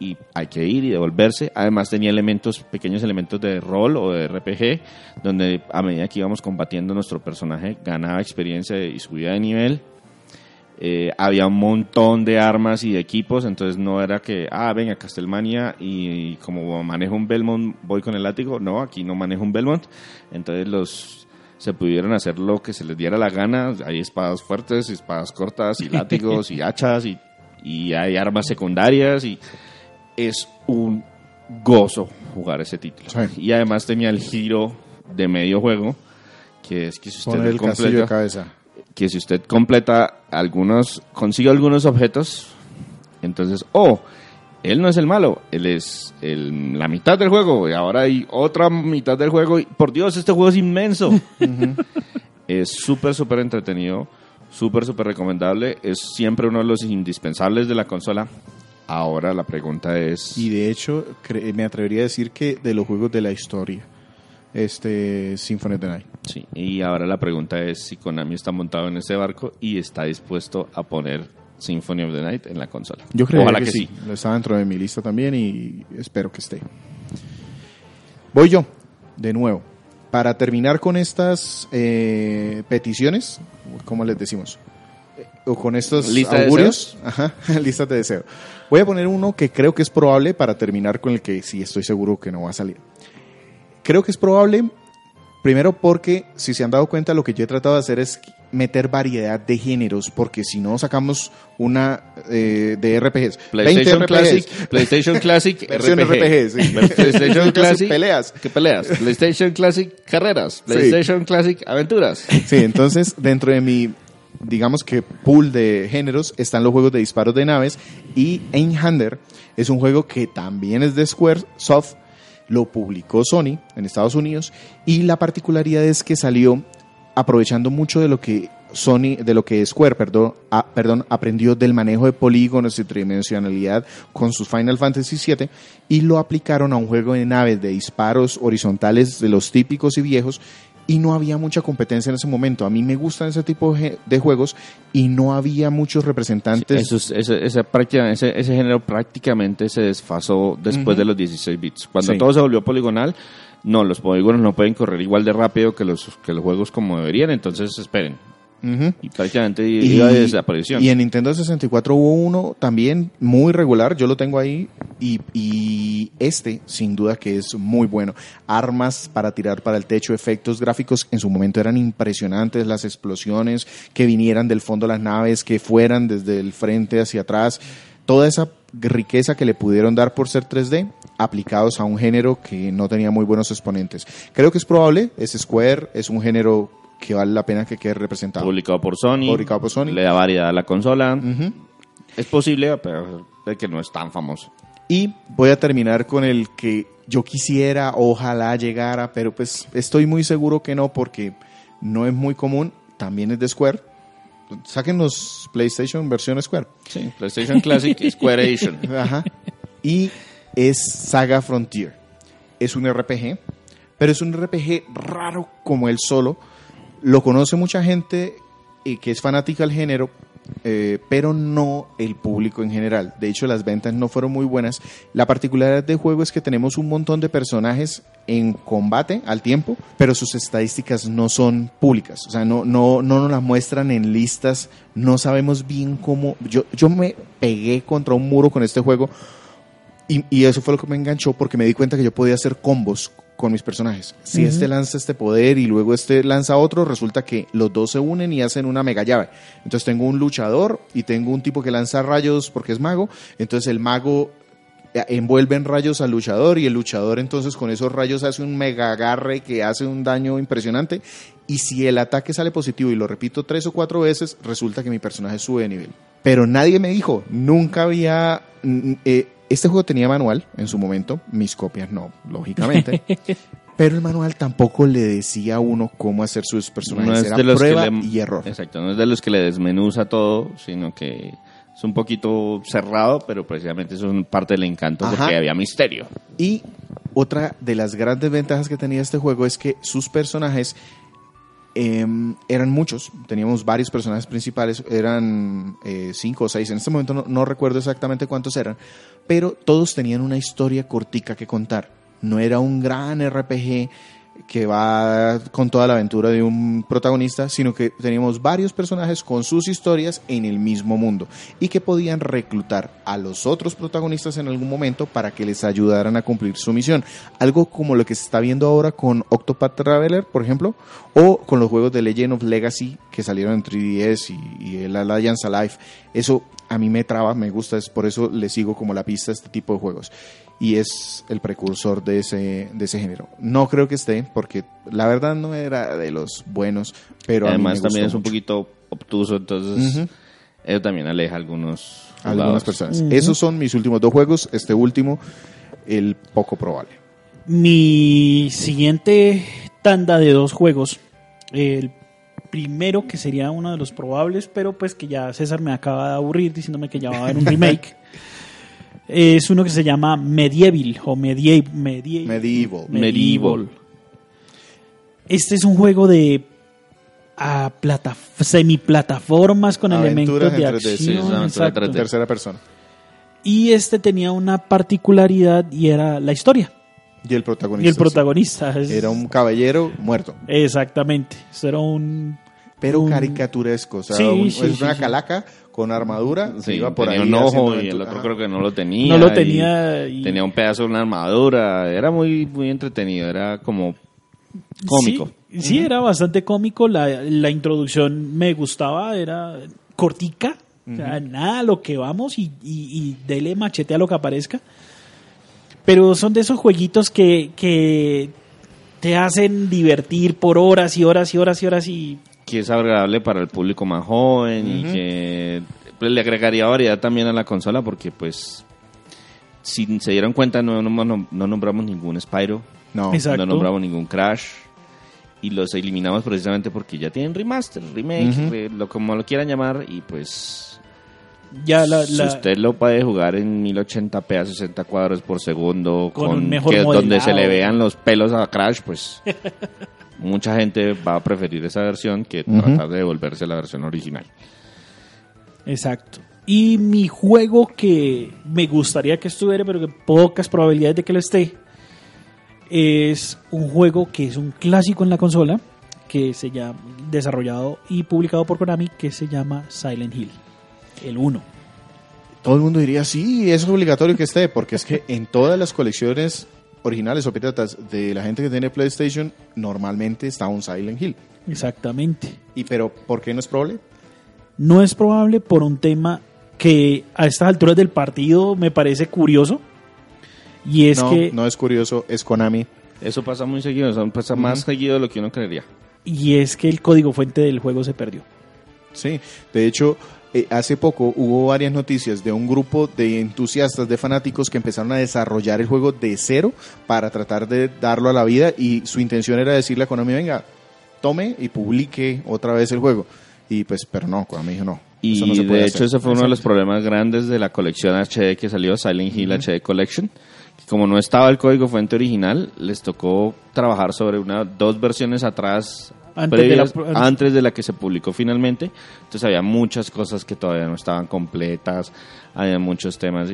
y hay que ir y devolverse. Además tenía elementos, pequeños elementos de rol o de RPG, donde a medida que íbamos combatiendo nuestro personaje ganaba experiencia y subía de nivel. Eh, había un montón de armas y de equipos, entonces no era que, ah, venga, Castlevania y, como manejo un Belmont voy con el látigo. No, aquí no manejo un Belmont. Entonces los se pudieron hacer lo que se les diera la gana. Hay espadas fuertes, espadas cortas y *laughs* látigos y hachas y, y hay armas secundarias y es un gozo jugar ese título. Sí. Y además tenía el giro de medio juego, que es que si usted el completa- de cabeza. que si usted completa algunos, consigue algunos objetos, entonces, oh, él no es el malo, él es el- la mitad del juego, y ahora hay otra mitad del juego, y por Dios, este juego es inmenso. *laughs* es súper, súper entretenido, súper, súper recomendable, es siempre uno de los indispensables de la consola. Ahora la pregunta es... Y de hecho, me atrevería a decir que de los juegos de la historia, este Symphony of the Night. Sí, y ahora la pregunta es si Konami está montado en ese barco y está dispuesto a poner Symphony of the Night en la consola. Yo creo que, que, sí. Lo está dentro de mi lista también y espero que esté. Voy yo, de nuevo. Para terminar con estas eh, peticiones, ¿cómo les decimos? Eh, O con estos ¿Lista de augurios. *laughs* Ajá, *laughs* listas de deseo. Voy a poner uno que creo que es probable para terminar con el que sí estoy seguro que no va a salir. Creo que es probable, primero porque, si se han dado cuenta, lo que yo he tratado de hacer es meter variedad de géneros, porque si no sacamos una eh, de RPGs. 20 PlayStation RPGs. Classic, PlayStation Classic, *laughs* RPG. RPG, sí. PlayStation *laughs* Classic, Peleas. ¿Qué peleas? *laughs* PlayStation Classic, carreras. PlayStation Classic, aventuras. Sí, entonces dentro de mi, digamos que pool de géneros están los juegos de disparos de naves y Einhander es un juego que también es de Square Soft, lo publicó Sony en Estados Unidos y la particularidad es que salió aprovechando mucho de lo que Sony, de lo que Square, perdón, a- perdón, aprendió del manejo de polígonos y tridimensionalidad con sus Final Fantasy VII y lo aplicaron a un juego de naves de disparos horizontales de los típicos y viejos y no había mucha competencia en ese momento. A mí me gustan ese tipo de, juegos y no había muchos representantes. Eso es- ese, ese, práctica- ese, ese género prácticamente se desfasó después de los 16 bits. Cuando Sí. todo se volvió poligonal, no, los polígonos no pueden correr igual de rápido que los, que los juegos como deberían, entonces esperen. Y prácticamente iba de desaparición. y en Nintendo 64 hubo uno también muy regular, yo lo tengo ahí, y, y este sin duda que es muy bueno. Armas para tirar para el techo, efectos gráficos en su momento eran impresionantes, las explosiones que vinieran del fondo de las naves, que fueran desde el frente hacia atrás, toda esa riqueza que le pudieron dar por ser 3D aplicados a un género que no tenía muy buenos exponentes. Creo que es probable, es Square, es un género que vale la pena que quede representado. Publicado por Sony. Publicado por Sony. Le da variedad a la consola. Es posible, pero es que no es tan famoso. Y voy a terminar con el que yo quisiera, ojalá llegara, pero pues estoy muy seguro que no porque no es muy común. También es de Square. Saquen los PlayStation versión Square. Sí, PlayStation Classic Square Edition. *laughs* Ajá. Y es Saga Frontier. Es un RPG, pero es un RPG raro como el solo. Lo conoce mucha gente eh, que es fanática del género, eh, pero no el público en general. De hecho, las ventas no fueron muy buenas. La particularidad del juego es que tenemos un montón de personajes en combate al tiempo, pero sus estadísticas no son públicas. O sea, no, no, no nos las muestran en listas. No sabemos bien cómo. Yo, yo me pegué contra un muro con este juego y, y eso fue lo que me enganchó porque me di cuenta que yo podía hacer combos con mis personajes. Si este lanza este poder y luego este lanza otro, resulta que los dos se unen y hacen una mega llave. Entonces tengo un luchador y tengo un tipo que lanza rayos porque es mago. Entonces el mago eh, envuelve en rayos al luchador y el luchador entonces con esos rayos hace un mega agarre que hace un daño impresionante. Y si el ataque sale positivo y lo repito tres o cuatro veces, resulta que mi personaje sube de nivel. Pero nadie me dijo, nunca había... eh, este juego tenía manual en su momento, mis copias no, lógicamente. *laughs* pero el manual tampoco le decía a uno cómo hacer sus personajes. No es Era de los prueba que le- y error. Exacto, no es de los que le desmenuza todo, sino que es un poquito cerrado, pero precisamente eso es parte del encanto Ajá. porque había misterio. Y otra de las grandes ventajas que tenía este juego es que sus personajes em, eran muchos. Teníamos varios personajes principales, eran eh, cinco o seis. En este momento no, no recuerdo exactamente cuántos eran, pero todos tenían una historia cortica que contar. No era un gran RPG que va con toda la aventura de un protagonista, sino que teníamos varios personajes con sus historias en el mismo mundo y que podían reclutar a los otros protagonistas en algún momento para que les ayudaran a cumplir su misión. Algo como lo que se está viendo ahora con Octopath Traveler, por ejemplo, o con los juegos de Legend of Legacy que salieron en 3DS y, y el Alliance Alive. Eso a mí me traba, me gusta, es por eso le sigo como la pista a este tipo de juegos. Y es el precursor de ese, de ese género. No creo que esté, porque la verdad no era de los buenos, pero a mí Además me también gustó es un poquito obtuso, entonces eso también aleja a algunos algunas personas. Esos son mis últimos dos juegos. Este último, el poco probable. Mi siguiente tanda de dos juegos. El primero que sería uno de los probables, pero pues que ya César me acaba de aburrir diciéndome que ya va a haber un remake. *laughs* Es uno que se llama Medieval o Medie Medie- Medieval. Medieval. Este es un juego de a plata, semiplataformas con Aventuras elementos de en 3D, sí, acción. 3D. Tercera persona. Y este tenía una particularidad y era la historia Y el protagonista. y el protagonista. sí. Es- Era un caballero muerto. Exactamente. Era un Pero un- caricaturesco. O sea, Sí, un- sí, es sí, una sí. calaca con armadura. Sí, iba por tenía ahí un ojo y el otro Ajá. creo que no lo tenía. no lo tenía y- Tenía un pedazo de una armadura. Era muy, muy entretenido. Era como cómico. Sí, sí, era bastante cómico. La, la introducción me gustaba, era cortica. o sea, nada, lo que vamos y, y, y dele machete a lo que aparezca. Pero son de esos jueguitos que, que te hacen divertir por horas y horas y horas y horas y que es agradable para el público más joven y que pues, le agregaría variedad también a la consola porque pues si se dieron cuenta no, no, no- no nombramos ningún Spyro, No. Exacto. no nombramos ningún Crash y los eliminamos precisamente porque ya tienen remaster, remake, lo como lo quieran llamar y pues ya la, si usted lo puede jugar en 1080p a 60 cuadros por segundo Con con, un mejor que donde se le vean los pelos a Crash pues *laughs* mucha gente va a preferir esa versión que tratar de devolverse la versión original. Exacto. Y mi juego que me gustaría que estuviera, pero que pocas probabilidades de que lo esté, es un juego que es un clásico en la consola, que se llama, desarrollado y publicado por Konami, que se llama Silent Hill, el 1. Todo el mundo diría, sí, es obligatorio que esté, porque es que *laughs* en todas las colecciones originales o piratas de la gente que tiene PlayStation, normalmente está un Silent Hill. Exactamente. ¿Y pero por qué no es probable? No es probable por un tema que a estas alturas del partido me parece curioso, y es no, que no es curioso, es Konami. eso pasa muy seguido eso pasa más seguido de lo que uno creería y es que el código fuente del juego se perdió. Sí, de hecho, eh, hace poco hubo varias noticias de un grupo de entusiastas, de fanáticos que empezaron a desarrollar el juego de cero para tratar de darlo a la vida y su intención era decirle a Konami, venga, tome y publique otra vez el juego. Y pues, pero no, Konami dijo no. y eso no se puede de hecho hacer. ese fue uno de los problemas grandes de la colección HD que salió Silent Hill HD Collection como no estaba el código fuente original les tocó trabajar sobre una dos versiones atrás Antes de la- antes de la que se publicó finalmente entonces había muchas cosas que todavía no estaban completas había muchos temas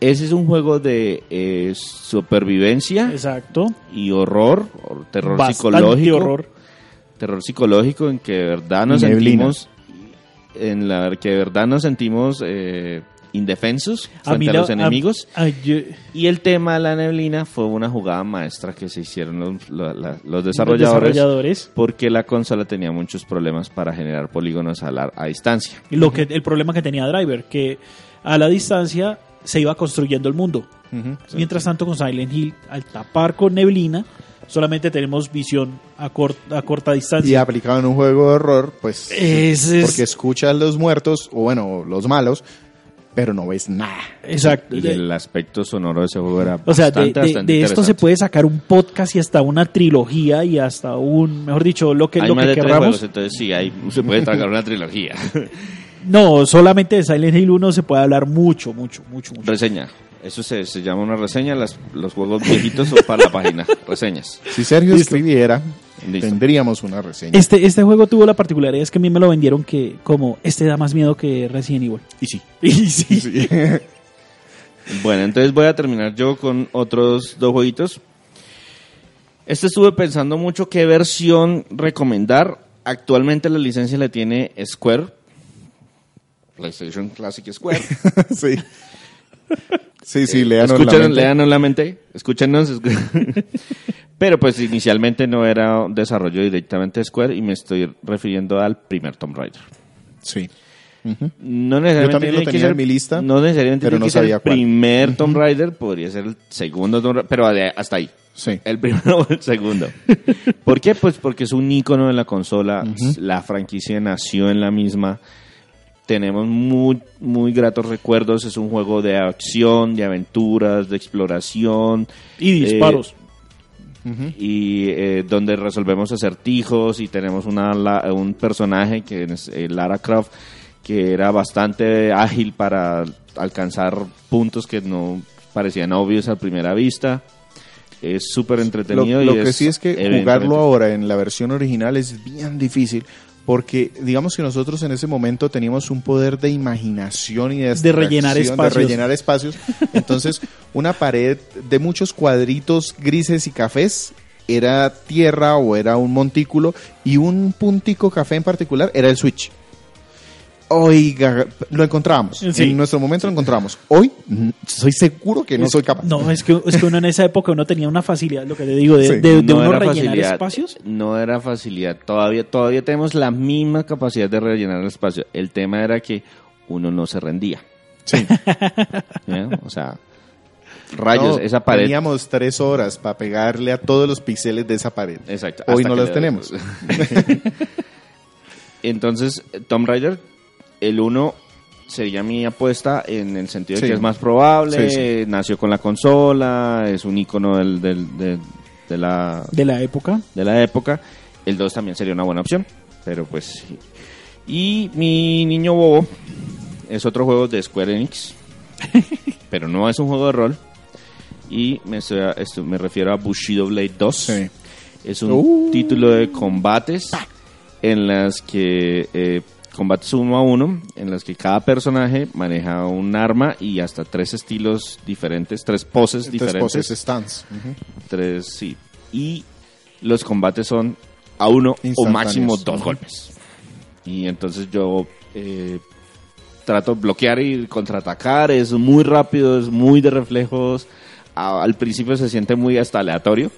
ese es un juego de eh, supervivencia Exacto. y horror, terror Bastante psicológico, horror. terror psicológico en que de verdad nos Neblina. sentimos, en la que de verdad nos sentimos eh, indefensos frente a, los enemigos. a- yo- y el tema de la neblina fue una jugada maestra que se hicieron los, la- la- los los desarrolladores, desarrolladores. porque la consola tenía muchos problemas para generar polígonos a, la- a distancia. Y Lo que, el problema que tenía Driver, que a la distancia se iba construyendo el mundo. Mientras tanto, con Silent Hill, al tapar con neblina, solamente tenemos visión a, cor- a corta Y distancia. aplicado en un juego de horror, pues, Es- es- porque escuchas a los muertos, o bueno, los malos, pero no ves nada. Exacto. Y el aspecto sonoro de ese juego era o sea, de, bastante, de- bastante de esto se puede sacar un podcast y hasta una trilogía y hasta un, mejor dicho, lo que, Hay lo más que de tres querramos. juegos, entonces sí, hay, se puede tragar una trilogía. *laughs* No, solamente de Silent Hill 1 se puede hablar mucho, mucho, mucho, mucho. Reseña. Eso se, se llama una reseña. Las, los juegos viejitos son para la página. *laughs* Reseñas. Si Sergio Listo. escribiera, Listo. tendríamos una reseña. Este, este juego tuvo la particularidad es que a mí me lo vendieron que como este da más miedo que Resident Evil. Y sí. *laughs* Y sí. Sí. *laughs* Bueno, entonces voy a terminar yo con otros dos jueguitos. Este estuve pensando mucho qué versión recomendar. Actualmente la licencia la tiene Square. PlayStation Classic Square. *laughs* sí. Sí, sí, mente. léanos la mente. Escúchenos. escu- Pero pues inicialmente no era un desarrollo directamente de Square y me estoy refiriendo al primer Tomb Raider. Sí. No necesariamente Yo también lo tenía ser- en mi lista, No necesariamente pero no que ser sabía el cuál. primer Tomb Raider, podría ser el segundo Tomb Raider, pero hasta ahí. Sí. El primero *laughs* o el segundo. ¿Por qué? Pues porque es un icono de la consola. La franquicia nació en la misma. Tenemos muy, muy gratos recuerdos. Es un juego de acción, de aventuras, de exploración. Y disparos. Y eh, donde resolvemos acertijos y tenemos una, la- un personaje que es eh, Lara Croft que era bastante ágil para alcanzar puntos que no parecían obvios a primera vista. Es súper Lo, entretenido. lo y que sí es que jugarlo ahora en la versión original es bien difícil porque digamos que nosotros en ese momento teníamos un poder de imaginación y de, De rellenar abstracción, de espacios. rellenar espacios. *laughs* Entonces, una pared de muchos cuadritos grises y cafés era tierra o era un montículo y un puntico café en particular era el switch. Oiga, lo encontramos. Sí. En nuestro momento lo encontramos. Hoy, mm, soy seguro que no soy capaz. No, es que, es que uno en esa época uno tenía una facilidad, lo que te digo, de, Sí. de, de no uno rellenar facilidad, espacios. No era facilidad. Todavía, todavía tenemos la misma capacidad de rellenar el espacio. El tema era que uno no se rendía. Sí. *laughs* O sea, rayos, No, esa pared. Teníamos tres horas para pegarle a todos los píxeles de esa pared. Exacto. Hoy no las tenemos. *laughs* Entonces, Tomb Raider, el 1 sería mi apuesta en el sentido de que es más probable, Sí, sí. nació con la consola, es un icono del, del- de, de la, De la época. de la época. El 2 también sería una buena opción, pero pues sí. Y mi niño bobo es otro juego de Square Enix, *laughs* pero no es un juego de rol. Y me, esto- me refiero a Bushido Blade 2. Sí. Es un Uh. título de combates en las que eh, combates uno a uno, en las que cada personaje maneja un arma y hasta tres estilos diferentes, tres poses Tres diferentes poses, stands. Tres, sí. Y los combates son a uno o máximo dos golpes. Y entonces yo eh, trato de bloquear y contraatacar. Es muy rápido, es muy de reflejos. A- al principio se siente muy hasta aleatorio.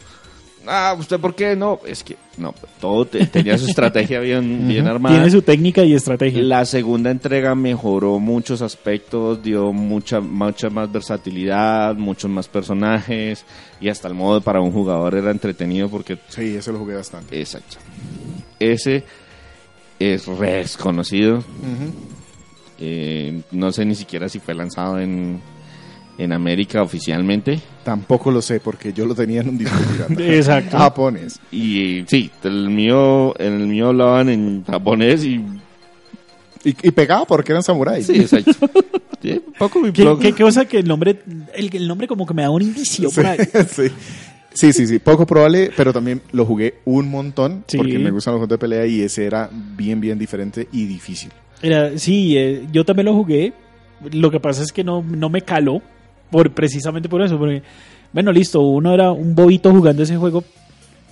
Ah, ¿usted por qué? No, es que no, todo te- tenía su estrategia bien, *laughs* bien armada. Tiene su técnica y estrategia. La segunda entrega mejoró muchos aspectos, dio mucha, mucha más versatilidad, muchos más personajes y hasta el modo para un jugador era entretenido porque... Sí, ese lo jugué bastante. Exacto. Ese es re desconocido. Eh, no sé ni siquiera si fue lanzado en, en América oficialmente. Tampoco lo sé porque yo lo tenía en un disco pirata. *laughs* Exacto. Japonés. Y sí, el mío, el mío hablaban en japonés y... Y, y pegaba porque eran samuráis. Sí, exacto. *laughs* Sí, un poco mi ¿Qué, qué cosa que el nombre, el, el nombre como que me da un indicio por ahí? *laughs* sí. Sí, sí, sí, poco probable, pero también lo jugué un montón Sí. porque me gustan los juegos de pelea y ese era bien, bien diferente y difícil. Era, sí, eh, yo también lo jugué. Lo que pasa es que no, no me caló por precisamente por eso. Porque, bueno, listo, uno era un bobito jugando ese juego,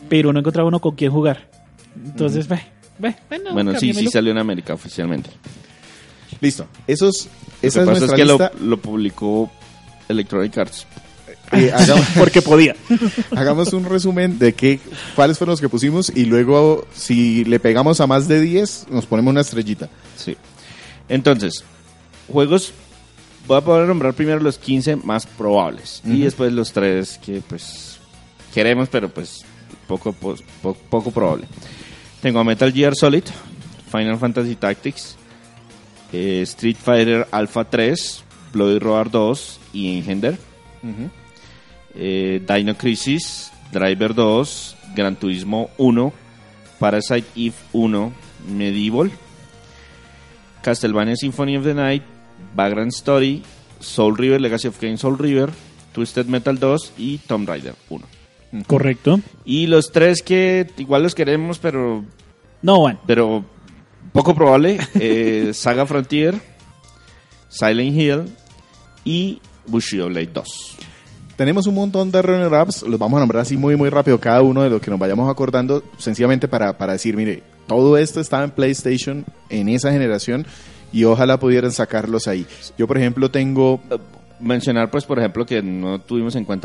pero no encontraba uno con quién jugar. Entonces, ve, ve, bueno, Bueno, sí, sí salió en América oficialmente. Listo. Esos, Lo esa que es pasa es que lo, publicó Electronic Arts. Eh, *laughs* hagamos, *laughs* Porque podía. *laughs* hagamos un resumen de qué, cuáles fueron los que pusimos y luego si le pegamos a más de 10 nos ponemos una estrellita. Sí. Entonces, juegos. Voy a poder nombrar primero los 15 más probables. Y Ujú. después los 3 que, pues, queremos, pero pues, poco, pos- po- poco probable. Tengo a Metal Gear Solid, Final Fantasy Tactics, eh, Street Fighter Alpha 3, Bloody Roar 2 y Engender. eh, Dino Crisis, Driver 2, Gran Turismo 1, Parasite Eve 1, Medieval, Castlevania Symphony of the Night, Vagrant Story, Soul River, Legacy of Kain Soul River, Twisted Metal 2 y Tomb Raider 1. Correcto. Y los tres que igual los queremos, pero, No, bueno. pero poco probable, eh, *laughs* Saga Frontier, Silent Hill y Bushido Blade 2. Tenemos un montón de runner-ups, los vamos a nombrar así muy, muy rápido, cada uno de los que nos vayamos acordando, sencillamente para, para decir, mire, todo esto estaba en PlayStation en esa generación y ojalá pudieran sacarlos ahí. Yo, por ejemplo, tengo Mencionar, pues, por ejemplo, que no tuvimos en cuenta